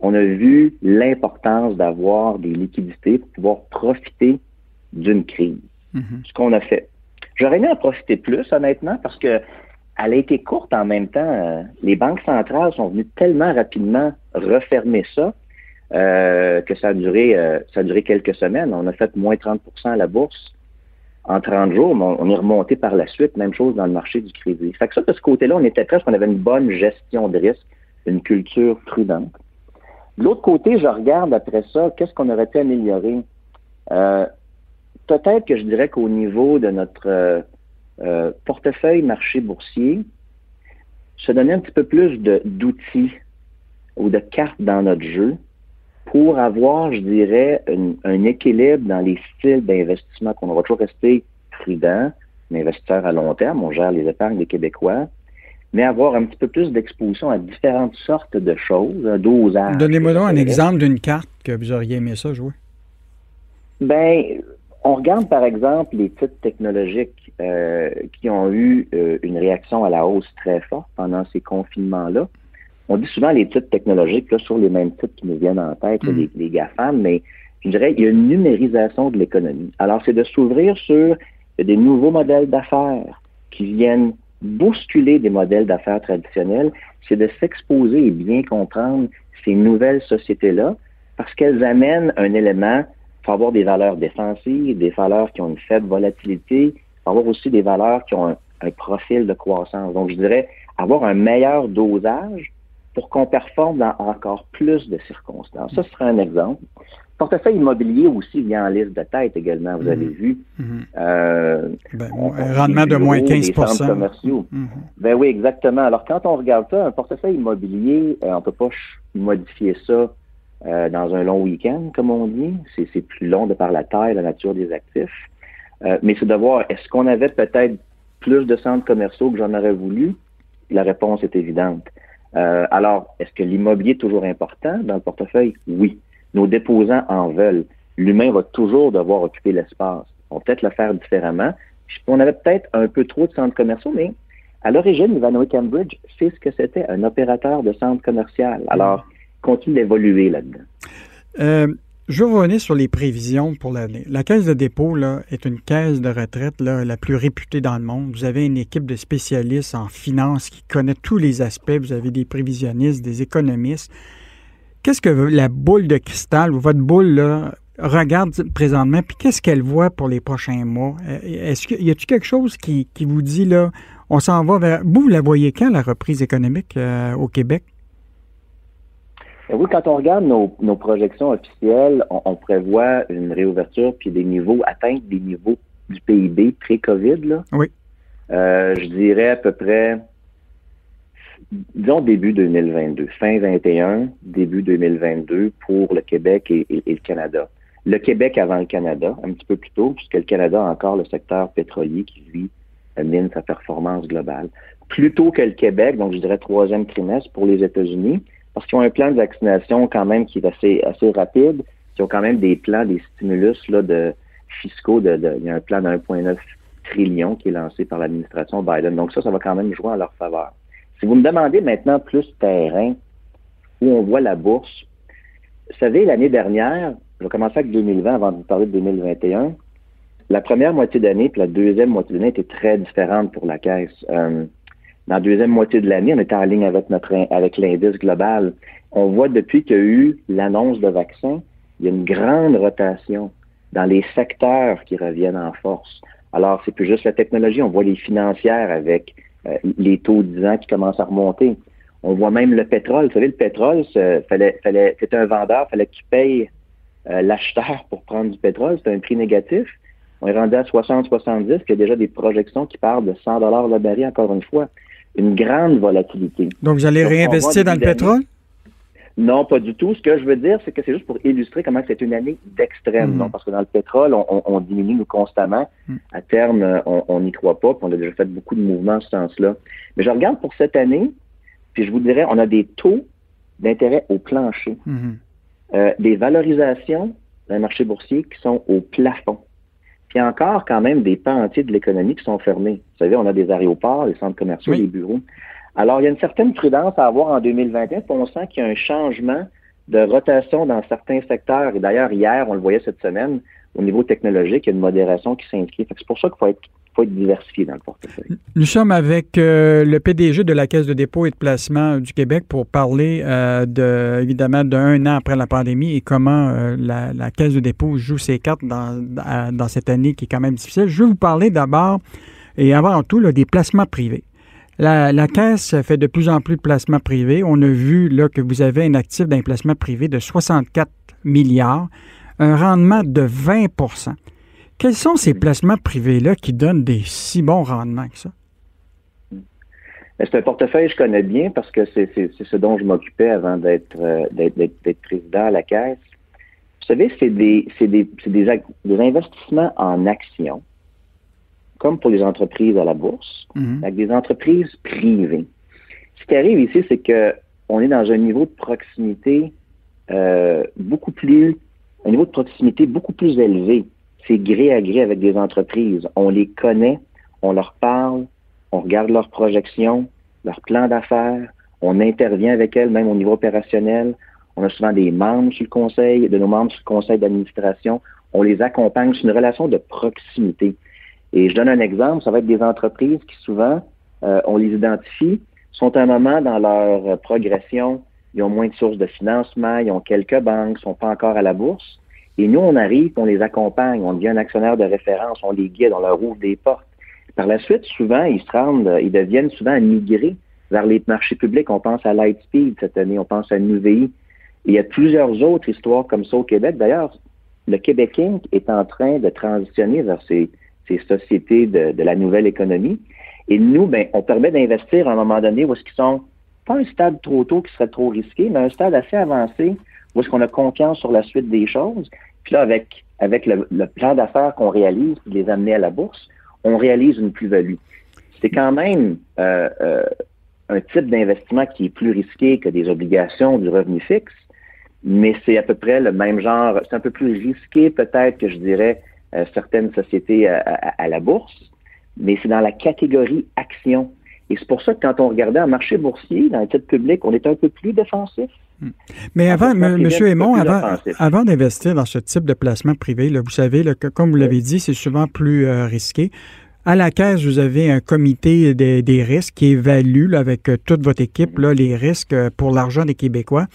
on a vu l'importance d'avoir des liquidités pour pouvoir profiter d'une crise. Mm-hmm. Ce qu'on a fait. J'aurais aimé en profiter plus, honnêtement, parce que elle a été courte en même temps. Euh, les banques centrales sont venues tellement rapidement refermer ça euh, que ça a duré euh, ça a duré quelques semaines. On a fait moins 30% à la bourse en 30 jours, mais on est remonté par la suite. Même chose dans le marché du crédit. Fait que ça, de ce côté-là, on était presque, on avait une bonne gestion de risque, une culture prudente. De l'autre côté, je regarde après ça, qu'est-ce qu'on aurait pu améliorer? Peut-être que je dirais qu'au niveau de notre euh, portefeuille marché boursier, se donner un petit peu plus d'outils ou de cartes dans notre jeu pour avoir, je dirais, un équilibre dans les styles d'investissement qu'on va toujours rester prudent, un investisseur à long terme, on gère les épargnes des Québécois, mais avoir un petit peu plus d'exposition à différentes sortes de choses, un dosage. Donnez-moi donc un exemple d'une carte que vous auriez aimé ça jouer. Ben, on regarde par exemple les titres technologiques euh, qui ont eu euh, une réaction à la hausse très forte pendant ces confinements-là. On dit souvent les titres technologiques là, sur les mêmes titres qui nous viennent en tête, mm. les, GAFAM, mais je dirais qu'il y a une numérisation de l'économie. Alors, c'est de s'ouvrir sur des nouveaux modèles d'affaires qui viennent bousculer des modèles d'affaires traditionnels, c'est de s'exposer et bien comprendre ces nouvelles sociétés-là parce qu'elles amènent un élément il faut avoir des valeurs défensives, des valeurs qui ont une faible volatilité, il faut avoir aussi des valeurs qui ont un, profil de croissance. Donc, je dirais avoir un meilleur dosage pour qu'on performe dans encore plus de circonstances. Ça serait un exemple. Portefeuille immobilier aussi vient en liste de tête également, vous avez mhm. vu. Mhm. Euh, ben, un rendement de moins 15 commerciaux. Mhm. Ben oui, exactement. Alors, quand on regarde ça, un portefeuille immobilier, euh, on ne peut pas modifier ça euh, dans un long week-end, comme on dit. C'est plus long de par la taille, la nature des actifs. Euh, mais c'est de voir, est-ce qu'on avait peut-être plus de centres commerciaux que j'en aurais voulu? La réponse est évidente. Euh, alors, est-ce que l'immobilier est toujours important dans le portefeuille? Oui. Nos déposants en veulent. L'humain va toujours devoir occuper l'espace. On peut peut-être le faire différemment. On avait peut-être un peu trop de centres commerciaux, mais à l'origine, Ivanhoe Cambridge c'est ce que c'était, un opérateur de centre commercial. Alors, continue d'évoluer là-dedans. Euh, je vais revenir sur les prévisions pour l'année. La caisse de dépôt là, est une caisse de retraite là, la plus réputée dans le monde. Vous avez une équipe de spécialistes en finance qui connaît tous les aspects. Vous avez des prévisionnistes, des économistes. Qu'est-ce que la boule de cristal ou votre boule là, regarde présentement, puis qu'est-ce qu'elle voit pour les prochains mois? Euh, est-ce y a-t-il quelque chose qui, vous dit là, on s'en va vers. Vous, vous la voyez quand, la reprise économique euh, au Québec? Ben oui, quand on regarde nos, projections officielles, on, prévoit une réouverture puis des niveaux, atteindre des niveaux du PIB pré-COVID. Là. Oui. Euh, je dirais à peu près, disons début 2022, fin 21, début 2022 pour le Québec et, le Canada. Le Québec avant le Canada, un petit peu plus tôt, puisque le Canada a encore le secteur pétrolier qui, lui, mine sa performance globale. Plutôt que le Québec, donc je dirais troisième trimestre pour les États-Unis, parce qu'ils ont un plan de vaccination quand même qui est assez, assez rapide. Ils ont quand même des plans, des stimulus là, de fiscaux. De, il y a un plan de 1,9 trillion qui est lancé par l'administration Biden. Donc ça, ça va quand même jouer en leur faveur. Si vous me demandez maintenant plus terrain, où on voit la bourse, vous savez, l'année dernière, je vais commencer avec 2020 avant de vous parler de 2021. La première moitié d'année puis la deuxième moitié d'année était très différente pour la caisse. Euh, dans la deuxième moitié de l'année, on était en ligne avec notre avec l'indice global. On voit depuis qu'il y a eu l'annonce de vaccins, il y a une grande rotation dans les secteurs qui reviennent en force. Alors, c'est plus juste la technologie, on voit les financières avec euh, les taux de 10 ans qui commencent à remonter. On voit même le pétrole. Vous savez, le pétrole, fallait, fallait, c'était un vendeur, fallait que tu payes euh, l'acheteur pour prendre du pétrole. C'est un prix négatif. On est rendu à 60-70, il y a déjà des projections qui parlent de 100 dollars le baril, encore une fois une grande volatilité. Donc, vous allez réinvestir dans le pétrole? Non, pas du tout. Ce que je veux dire, c'est que c'est juste pour illustrer comment c'est une année d'extrême. Non, parce que dans le pétrole, on, diminue constamment. Hmm. À terme, on n'y croit pas. Puis on a déjà fait beaucoup de mouvements en ce sens-là. Mais je regarde pour cette année, puis je vous dirais, on a des taux d'intérêt au plancher, hmm. euh, des valorisations le marché boursier qui sont au plafond il y a encore quand même des pans entiers de l'économie qui sont fermés. Vous savez, on a des aéroports, des centres commerciaux, des bureaux. Alors, il y a une certaine prudence à avoir en 2021, puis on sent qu'il y a un changement de rotation dans certains secteurs. Et d'ailleurs, hier, on le voyait cette semaine, au niveau technologique, il y a une modération qui s'inscrit. C'est pour ça qu'il faut être diversifié dans le portefeuille. Nous sommes avec euh, le PDG de la Caisse de dépôt et de placement du Québec pour parler euh, de, évidemment d'un an après la pandémie et comment euh, la, Caisse de dépôt joue ses cartes dans, dans cette année qui est quand même difficile. Je vais vous parler d'abord et avant tout des placements privés. La, la, Caisse fait de plus en plus de placements privés. On a vu là, que vous avez un actif d'un placement privé de 64 milliards, un rendement de 20% quels sont ces placements privés-là qui donnent des si bons rendements que ça? Ben, c'est un portefeuille que je connais bien parce que c'est ce dont je m'occupais avant d'être euh, président à la Caisse. Vous savez, c'est des, des, des, investissements en actions, comme pour les entreprises à la bourse, mm-hmm. avec des entreprises privées. Ce qui arrive ici, c'est qu'on est dans un niveau de proximité euh, beaucoup plus, un niveau de proximité beaucoup plus élevé c'est gré à gré avec des entreprises. On les connaît, on leur parle, on regarde leurs projections, leurs plans d'affaires, on intervient avec elles, même au niveau opérationnel. On a souvent des membres sur le conseil, de nos membres sur le conseil d'administration. On les accompagne. C'est une relation de proximité. Et je donne un exemple, ça va être des entreprises qui souvent, euh, on les identifie, sont à un moment dans leur progression, ils ont moins de sources de financement, ils ont quelques banques, sont pas encore à la bourse. Et nous, on arrive, on les accompagne, on devient un actionnaire de référence, on les guide, on leur ouvre des portes. Par la suite, souvent, ils se rendent, ils deviennent souvent migrés vers les marchés publics. On pense à Lightspeed cette année, on pense à NUVI. il y a plusieurs autres histoires comme ça au Québec. D'ailleurs, le Québec Inc. est en train de transitionner vers ces, sociétés de, la nouvelle économie. Et nous, ben, on permet d'investir à un moment donné où est-ce qu'ils sont pas un stade trop tôt qui serait trop risqué, mais un stade assez avancé où est-ce qu'on a confiance sur la suite des choses. Puis là, avec, avec le, plan d'affaires qu'on réalise, puis les amener à la bourse, on réalise une plus-value. C'est quand même euh, euh, un type d'investissement qui est plus risqué que des obligations du revenu fixe, mais c'est à peu près le même genre. C'est un peu plus risqué peut-être que je dirais euh, certaines sociétés à, à, la bourse, mais c'est dans la catégorie action. Et c'est pour ça que quand on regardait un marché boursier, dans le titre public, on est un peu plus défensif. Hmm. Mais avant, M. Aymon, avant, d'investir dans ce type de placement privé, vous savez, comme vous l'avez dit, c'est souvent plus euh, risqué. À la caisse, vous avez un comité des, risques qui évalue avec euh, toute votre équipe les risques euh, pour l'argent des Québécois.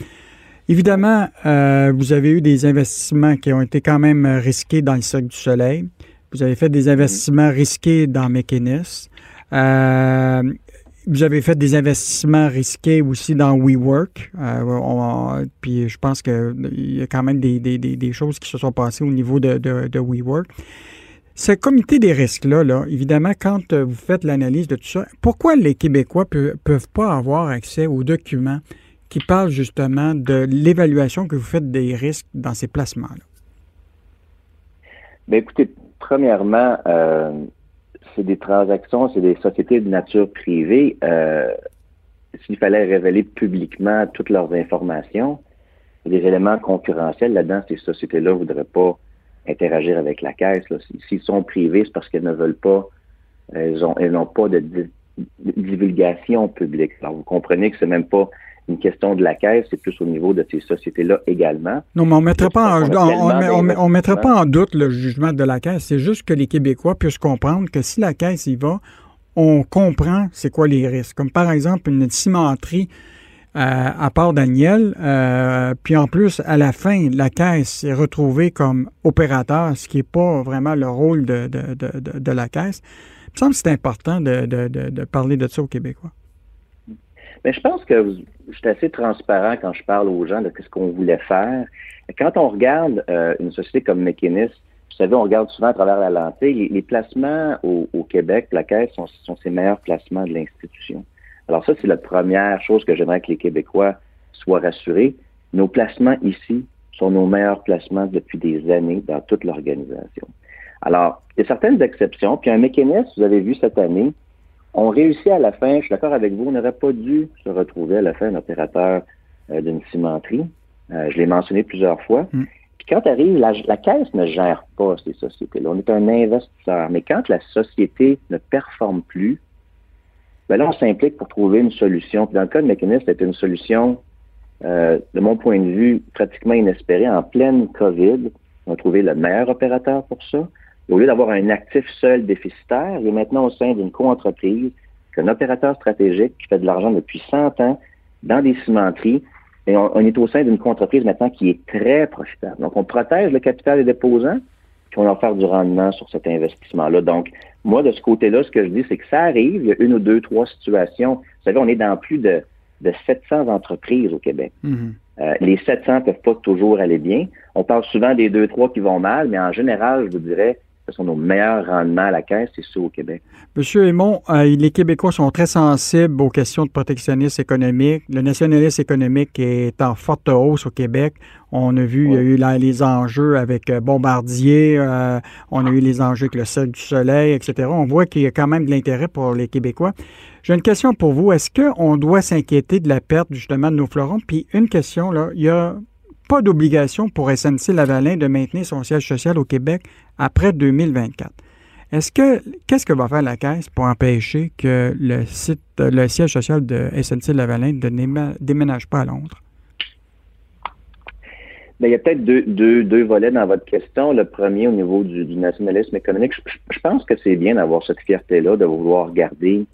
Évidemment, vous avez eu des investissements qui ont été quand même risqués dans le Cirque du Soleil. Vous avez fait des mm-hmm. investissements risqués dans Mechanis. Vous avez fait des investissements risqués aussi dans WeWork. Euh, puis je pense qu'il y a quand même des, choses qui se sont passées au niveau de, de, WeWork. Ce comité des risques-là, là, évidemment, quand vous faites l'analyse de tout ça, pourquoi les Québécois ne peuvent pas avoir accès aux documents qui parlent justement de l'évaluation que vous faites des risques dans ces placements-là? Bien, écoutez, premièrement, euh, c'est des transactions, c'est des sociétés de nature privée. Euh, s'il fallait révéler publiquement toutes leurs informations, des éléments concurrentiels là-dedans, ces sociétés-là ne voudraient pas interagir avec la caisse. S'ils sont privés, c'est parce qu'elles ne veulent pas, elles n'ont pas de divulgation publique. Alors, vous comprenez que c'est même pas une question de la caisse, c'est plus au niveau de ces sociétés-là également. Non, mais on ne mettrait, pas en, on, mettrait pas en doute le jugement de la caisse. C'est juste que les Québécois puissent comprendre que si la caisse y va, on comprend c'est quoi les risques. Comme par exemple une cimenterie euh, à part Daniel, euh, puis en plus, à la fin, la caisse est retrouvée comme opérateur, ce qui n'est pas vraiment le rôle de, de, la caisse. Il me semble que c'est important de, parler de ça aux Québécois. Mais je pense que je suis assez transparent quand je parle aux gens de ce qu'on voulait faire. Quand on regarde euh, une société comme McKinney, vous savez, on regarde souvent à travers la lentille, les, placements au, Québec, la Caisse, sont, sont ses meilleurs placements de l'institution. Alors ça, c'est la première chose que j'aimerais que les Québécois soient rassurés. Nos placements ici sont nos meilleurs placements depuis des années dans toute l'organisation. Alors, il y a certaines exceptions. Puis un mécanisme, vous avez vu cette année, on réussit à la fin, je suis d'accord avec vous, on n'aurait pas dû se retrouver à la fin un opérateur euh, d'une cimenterie. Euh, je l'ai mentionné plusieurs fois. Mm. Puis quand arrive, la, la, caisse ne gère pas ces sociétés-là. On est un investisseur. Mais quand la société ne performe plus, ben là, on s'implique pour trouver une solution. Puis dans le cas de Mécanisme, c'était une solution de mon point de vue, pratiquement inespéré. En pleine COVID, on a trouvé le meilleur opérateur pour ça. Au lieu d'avoir un actif seul déficitaire, il est maintenant au sein d'une co-entreprise, un opérateur stratégique qui fait de l'argent depuis 100 ans dans des cimenteries. Et on, est au sein d'une entreprise maintenant qui est très profitable. Donc, on protège le capital des déposants, puis on va faire du rendement sur cet investissement-là. Donc, moi, de ce côté-là, ce que je dis, c'est que ça arrive. Il y a une ou deux, trois situations. Vous savez, on est dans plus de, de 700 entreprises au Québec. Mm-hmm. Euh, les 700 ne peuvent pas toujours aller bien. On parle souvent des deux, trois qui vont mal, mais en général, je vous dirais, ce sont nos meilleurs rendements à la caisse, c'est ça au Québec. Monsieur Aymon, euh, les Québécois sont très sensibles aux questions de protectionnisme économique. Le nationalisme économique est en forte hausse au Québec. On a vu, il y a eu les enjeux avec euh, Bombardier, euh, on a eu les enjeux avec le sol du soleil, etc. On voit qu'il y a quand même de l'intérêt pour les Québécois. J'ai une question pour vous. Est-ce qu'on doit s'inquiéter de la perte justement de nos fleurons? Puis une question, là, il y a pas d'obligation pour SNC-Lavalin de maintenir son siège social au Québec après 2024. Est-ce que qu'est-ce que va faire la Caisse pour empêcher que le site, le siège social de SNC-Lavalin ne déménage pas à Londres? Bien, il y a peut-être deux, volets dans votre question. Le premier, au niveau du, nationalisme économique, je, pense que c'est bien d'avoir cette fierté-là, de vouloir garder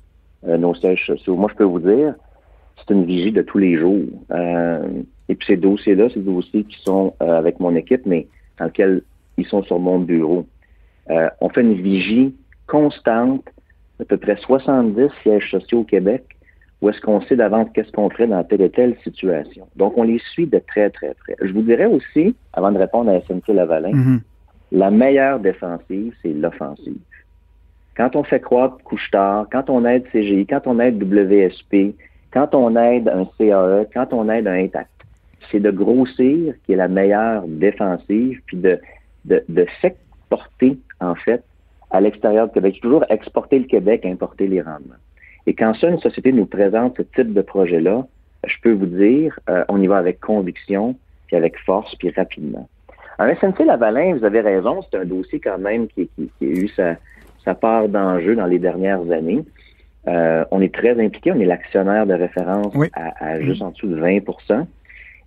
euh, nos sièges sociaux. Moi, je peux vous dire, c'est une vigie de tous les jours. Euh, et puis ces dossiers-là, c'est des dossiers qui sont euh, avec mon équipe, mais dans lesquels ils sont sur mon bureau. Euh, on fait une vigie constante d'à peu près 70 sièges sociaux au Québec où est-ce qu'on sait d'avance qu'est-ce qu'on ferait dans telle et telle situation. Donc, on les suit de très, très près. Je vous dirais aussi, avant de répondre à SNC Lavalin, mm-hmm. la meilleure défensive, c'est l'offensive. Quand on fait croître couche-tard, quand on aide CGI, quand on aide WSP, quand on aide un CAE, quand on aide un Intact, c'est de grossir qui est la meilleure défensive, puis de, de, de s'exporter, en fait, à l'extérieur du Québec. Toujours exporter le Québec, importer les rendements. Et quand ça, une société nous présente ce type de projet-là, je peux vous dire, euh, on y va avec conviction, puis avec force, puis rapidement. En SNC Lavalin, vous avez raison, c'est un dossier quand même qui, qui, a eu sa, sa part d'enjeu dans les dernières années. Euh, on est très impliqué, on est l'actionnaire de référence à, à, juste en dessous de 20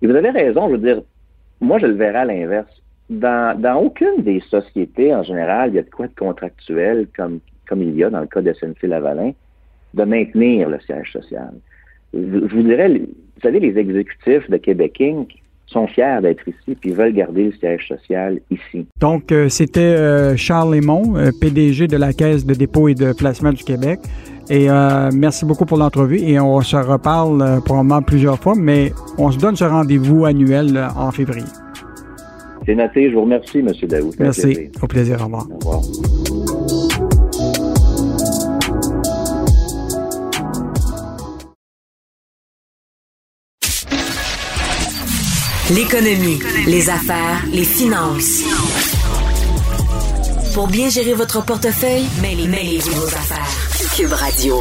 et vous avez raison, je veux dire, moi, je le verrai à l'inverse. Dans, dans aucune des sociétés, en général, il y a de quoi de contractuel, comme, comme il y a dans le cas de SNC-Lavalin, de maintenir le siège social. Je, vous dirais, vous savez, les exécutifs de Québec Inc., sont fiers d'être ici puis veulent garder le siège social ici. Donc, euh, c'était euh, Charles Lémon, euh, PDG de la Caisse de dépôt et de placement du Québec. Et merci beaucoup pour l'entrevue et on se reparle probablement plusieurs fois, mais on se donne ce rendez-vous annuel en février. C'est noté. Je vous remercie, M. Daou. Merci. Au plaisir. Au revoir. Au revoir. L'économie, les affaires, les finances. Pour bien gérer votre portefeuille, mêlez, vos affaires. Cube Radio.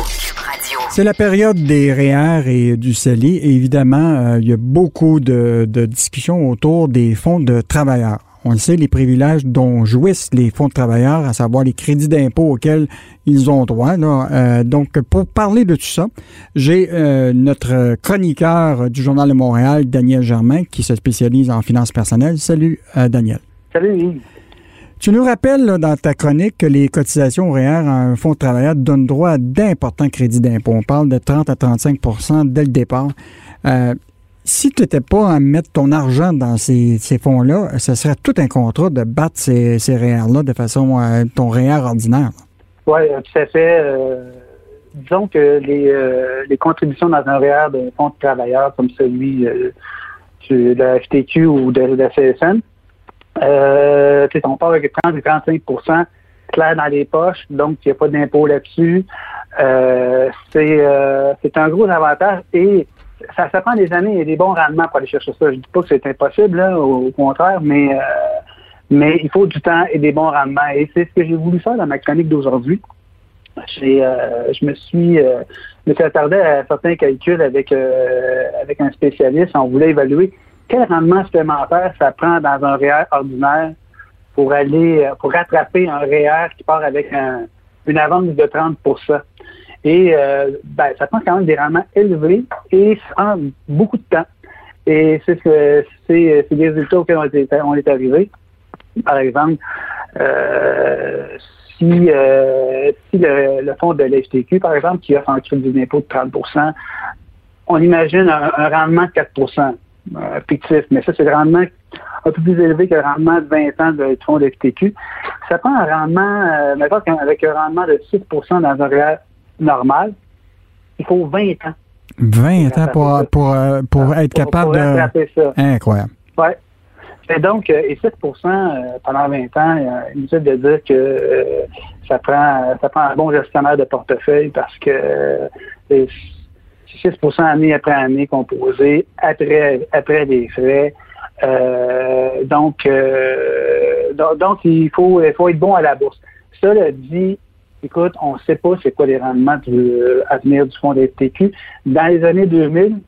C'est la période des REER et du CELI et évidemment, euh, il y a beaucoup de discussions autour des fonds de travailleurs on le sait, les privilèges dont jouissent les fonds de travailleurs, à savoir les crédits d'impôt auxquels ils ont droit. Euh, donc, pour parler de tout ça, j'ai euh, notre chroniqueur du Journal de Montréal, Daniel Germain, qui se spécialise en finances personnelles. Salut, euh, Daniel. Salut, Tu nous rappelles dans ta chronique que les cotisations REER à un fonds de travailleurs donnent droit à d'importants crédits d'impôt. On parle de 30 à 35% dès le départ si tu n'étais pas à mettre ton argent dans ces, fonds-là, ce serait tout un contrat de battre ces, ces REER-là de façon à ton REER ordinaire. Oui, tout à fait. Euh, disons que euh, les, contributions dans un REER de fonds de travailleurs comme celui euh, de la FTQ ou de, la CSN, on part avec 30 et 35% clair dans les poches, donc il n'y a pas d'impôt là-dessus. c'est un gros avantage et ça, ça prend des années et des bons rendements pour aller chercher ça. Je ne dis pas que c'est impossible, au, contraire, mais, euh, mais il faut du temps et des bons rendements. Et c'est ce que j'ai voulu faire dans ma chronique d'aujourd'hui. Euh, je me suis, euh, me suis attardé à certains calculs avec, avec un spécialiste. On voulait évaluer quel rendement supplémentaire ça prend dans un REER ordinaire pour aller pour rattraper un REER qui part avec une avance de 30% et euh, ben, ça prend quand même des rendements élevés et ça prend beaucoup de temps. Et c'est ce c'est des résultats auxquels on est, arrivé. Par exemple, euh, si, euh, si le, le, fonds de l'FTQ, par exemple, qui offre un crédit d'impôt de 30% on imagine un, rendement de 4 euh, fictif, mais ça, c'est le rendement un peu plus élevé que le rendement de 20 ans du fonds de FTQ. Ça prend un rendement, euh, avec un rendement de 6% dans un réel normal, il faut 20 ans. 20 ans pour, pour, euh, pour, être capable de... Ça. Incroyable. Oui. Et donc, euh, et 7% pendant 20 ans, il inutile de dire que ça prend ça prend un bon gestionnaire de portefeuille parce que 6% année après année composé après, après les frais. Euh, donc, euh, donc, il faut, il faut être bon à la bourse. Cela dit, écoute, on ne sait pas c'est quoi les rendements à venir du fonds des FTQ. Dans les années 2000,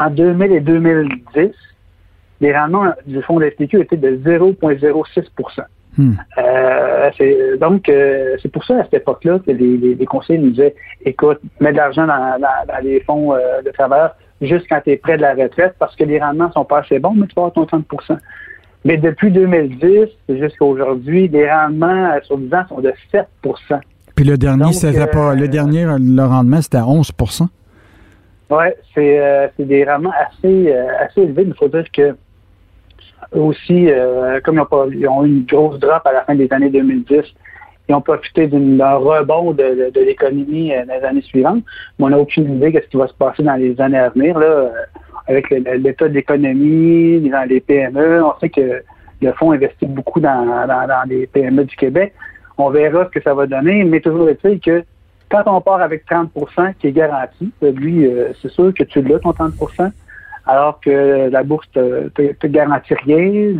en 2000 et 2010, les rendements du fonds des FTQ étaient de 0,06 Hmm. Euh, donc, euh, c'est pour ça, à cette époque-là, que les, les, conseillers nous disaient, écoute, mets de l'argent dans, les fonds euh, de travailleurs juste quand tu es près de la retraite parce que les rendements sont pas assez bons, mais tu vas avoir ton 30% Mais depuis 2010 jusqu'à aujourd'hui, les rendements sur 10 ans sont de 7% Puis le dernier, c'était pas, le dernier, le rendement, c'était à 11% Oui, c'est des rendements assez, assez élevés, mais il faut dire que aussi, euh, comme ils ont, eu une grosse drop à la fin des années 2010, ils ont profité d'un rebond de, l'économie euh, dans les années suivantes. Mais on n'a aucune idée de ce qui va se passer dans les années à venir, là, euh, avec l'état de l'économie, dans les PME. On sait que le fonds investit beaucoup dans, les PME du Québec. On verra ce que ça va donner, mais toujours est-il que quand on part avec 30% qui est garanti, lui, c'est sûr que tu l'as, ton 30 alors que la bourse te, te, garantit rien.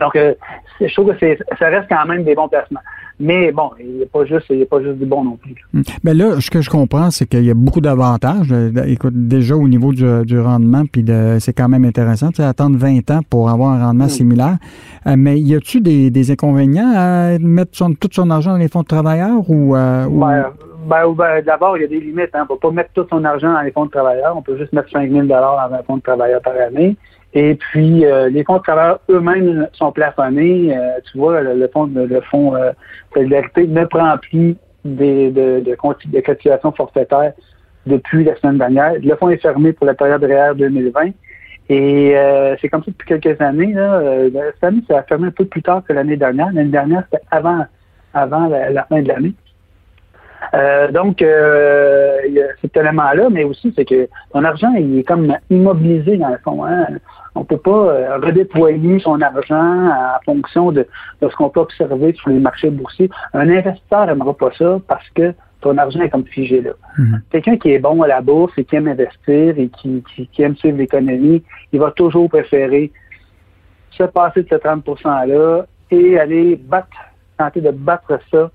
donc, euh, je trouve que ça reste quand même des bons placements. Mais bon, il n'y a pas juste, pas juste du bon non plus. Mais hmm. ben là, ce que je comprends, c'est qu'il y a beaucoup d'avantages. Euh, écoute, déjà au niveau du, rendement, puis c'est quand même intéressant. Tu sais, attendre 20 ans pour avoir un rendement hmm. similaire. Euh, mais y a-tu des, des, inconvénients à mettre tout son argent dans les fonds de travailleurs ou, ben, ben, ben, d'abord, il y a des limites. On ne peut pas mettre tout son argent dans les fonds de travailleurs. On peut juste mettre 5 000 dans un fonds de travailleurs par année. Et puis, euh, les fonds de travailleurs eux-mêmes sont plafonnés. Euh, tu vois, le, fonds le fonds euh, solidarité ne prend plus de, de, de cotisation forfaitaire depuis la semaine dernière. Le fonds est fermé pour la période réelle 2020. Et euh, c'est comme ça depuis quelques années. Là, cette année, ça a fermé un peu plus tard que l'année dernière. L'année dernière, c'était avant, avant la fin de l'année. Euh, donc, euh, il y a cet élément-là, mais aussi, c'est que ton argent, il est comme immobilisé dans le fond. Hein? On ne peut pas euh, redéployer son argent en fonction de, ce qu'on peut observer sur les marchés boursiers. Un investisseur n'aimera pas ça parce que ton argent est comme figé là. Mm-hmm. Quelqu'un qui est bon à la bourse et qui aime investir et qui, qui aime suivre l'économie, il va toujours préférer se passer de ce 30 %-là et aller battre, tenter de battre ça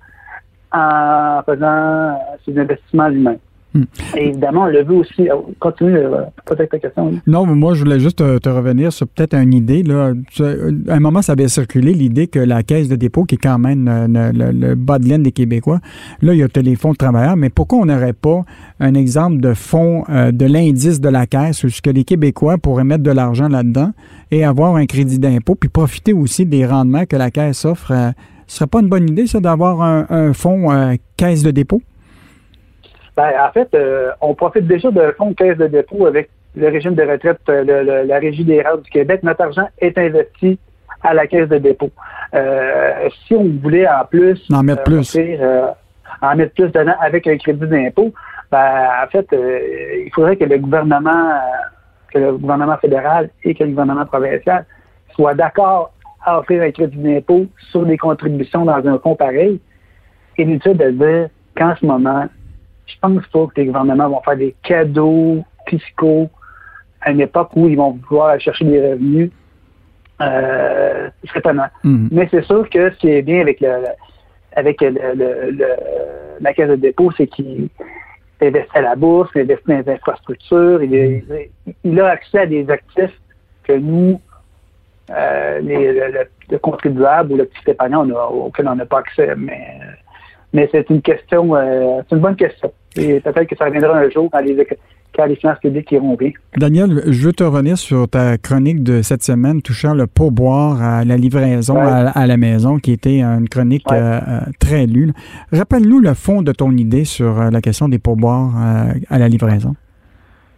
en faisant ses investissements lui-même. Hmm. Et évidemment, on le veut aussi. Oh, continue, euh, poser ta question. Non, mais moi, je voulais juste te, revenir sur peut-être une idée. Là. À un moment, ça avait circulé l'idée que la caisse de dépôt, qui est quand même euh, le, bas de laine des Québécois, là, il y a les fonds de travailleurs, mais pourquoi on n'aurait pas un exemple de fonds euh, de l'indice de la caisse, où que les Québécois pourraient mettre de l'argent là-dedans et avoir un crédit d'impôt, puis profiter aussi des rendements que la caisse offre ce serait pas une bonne idée, ça, d'avoir un, fonds euh, caisse de dépôt? Ben, en fait, euh, on profite déjà d'un fonds caisse de dépôt avec le régime de retraite, euh, la Régie des rares du Québec. Notre argent est investi à la caisse de dépôt. si on voulait en plus en mettre plus, en mettre plus dedans avec un crédit d'impôt, ben, en fait, il faudrait que le gouvernement, que le gouvernement fédéral et que le gouvernement provincial soient d'accord à offrir un crédit d'impôt sur des contributions dans un fonds pareil, inutile de dire qu'en ce moment, je pense pas que les gouvernements vont faire des cadeaux fiscaux à une époque où ils vont pouvoir chercher des revenus. Euh, serait mm-hmm. Mais c'est sûr que ce qui est bien avec le, avec la caisse de dépôt, c'est qu'il investit à la bourse, il investit dans les infrastructures, il, il, a accès à des actifs que nous, euh, les, le, contribuable ou le petit épargnant auquel on n'a pas accès. Mais, mais c'est une question, euh, c'est une bonne question. Et peut-être que ça reviendra un jour quand les, quand les finances publiques iront bien. Daniel, je veux te revenir sur ta chronique de cette semaine touchant le pourboire à la livraison à, la maison, qui était une chronique euh, euh, très lue. Rappelle-nous le fond de ton idée sur la question des pourboires à la livraison.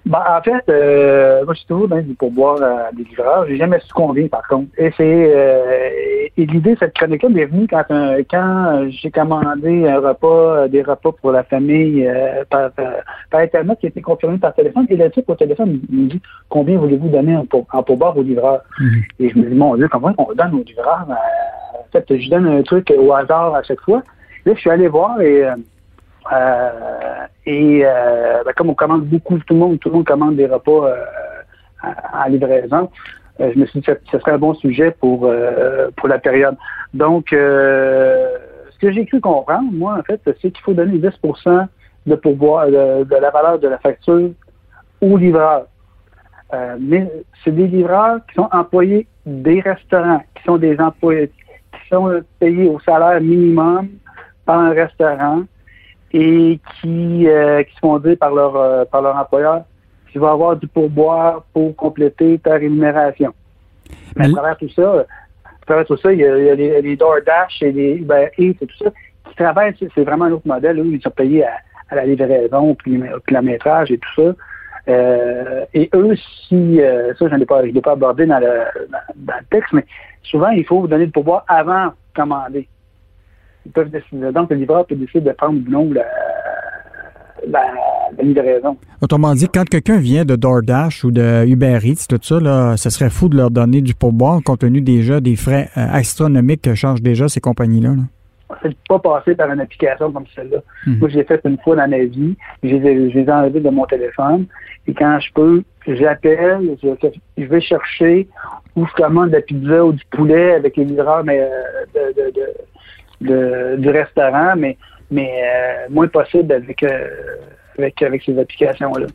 Ben, en fait, euh, moi, je suis toujours dans du pourboire à des livreurs. J'ai jamais su combien, par contre. Et c'est euh, et l'idée de cette chronique-là m'est venue quand, quand j'ai commandé un repas, des repas pour la famille euh, par, par Internet qui a été confirmé par téléphone. Et le type au téléphone me dit combien voulez-vous donner en, pour, en pourboire aux livreurs? Mm-hmm. Et je me dis, mon Dieu, comment on donne aux livreurs? en fait, je donne un truc au hasard à chaque fois. Là, je suis allé voir et euh, et euh, ben, comme on commande beaucoup, tout le monde, tout le monde commande des repas euh, à, livraison. je me suis dit que ce serait un bon sujet pour pour la période. Donc, ce que j'ai cru comprendre, moi, en fait, c'est qu'il faut donner 10 de de, la valeur de la facture aux livreurs. mais c'est des livreurs qui sont employés des restaurants, qui sont des employés qui sont payés au salaire minimum par un restaurant, et qui, euh, qui se font dire par leur, euh, par leur employeur qu'il va avoir du pourboire pour compléter ta rémunération. Mais à travers tout ça, à travers tout ça, il y a, il y a les, les, DoorDash et les Uber Eats et tout ça qui travaillent, c'est vraiment un autre modèle. Eux, ils sont payés à, à la livraison, au kilométrage et tout ça. Euh, et eux, si euh, ça, je ne pas, l'ai pas abordé dans le, dans, le texte, mais souvent, il faut vous donner le pourboire avant de commander ils peuvent décider. Donc, le livreur peut décider de prendre ou non la, la, livraison. Autrement dit, quand quelqu'un vient de DoorDash ou de Uber Eats, tout ça, là, ce serait fou de leur donner du pourboire compte tenu déjà des frais euh, astronomiques que chargent déjà ces compagnies-là. Là. C'est pas passer par une application comme celle-là. Hmm. Moi, je l'ai fait une fois dans ma vie. Je les ai enlevés de mon téléphone. Et quand je peux, j'appelle, je, vais chercher ou je commande de la pizza ou du poulet avec les livreurs mais, euh, de, de du restaurant, mais, mais euh, moins possible avec, euh, avec, avec ces applications-là.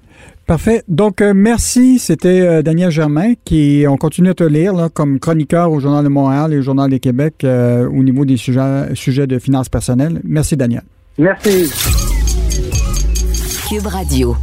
Parfait. Donc, euh, merci. C'était Daniel Germain qui, on continue à te lire comme chroniqueur au Journal de Montréal et au Journal du Québec au niveau des sujets, sujets de finances personnelles. Merci, Daniel. Merci. Cube Radio.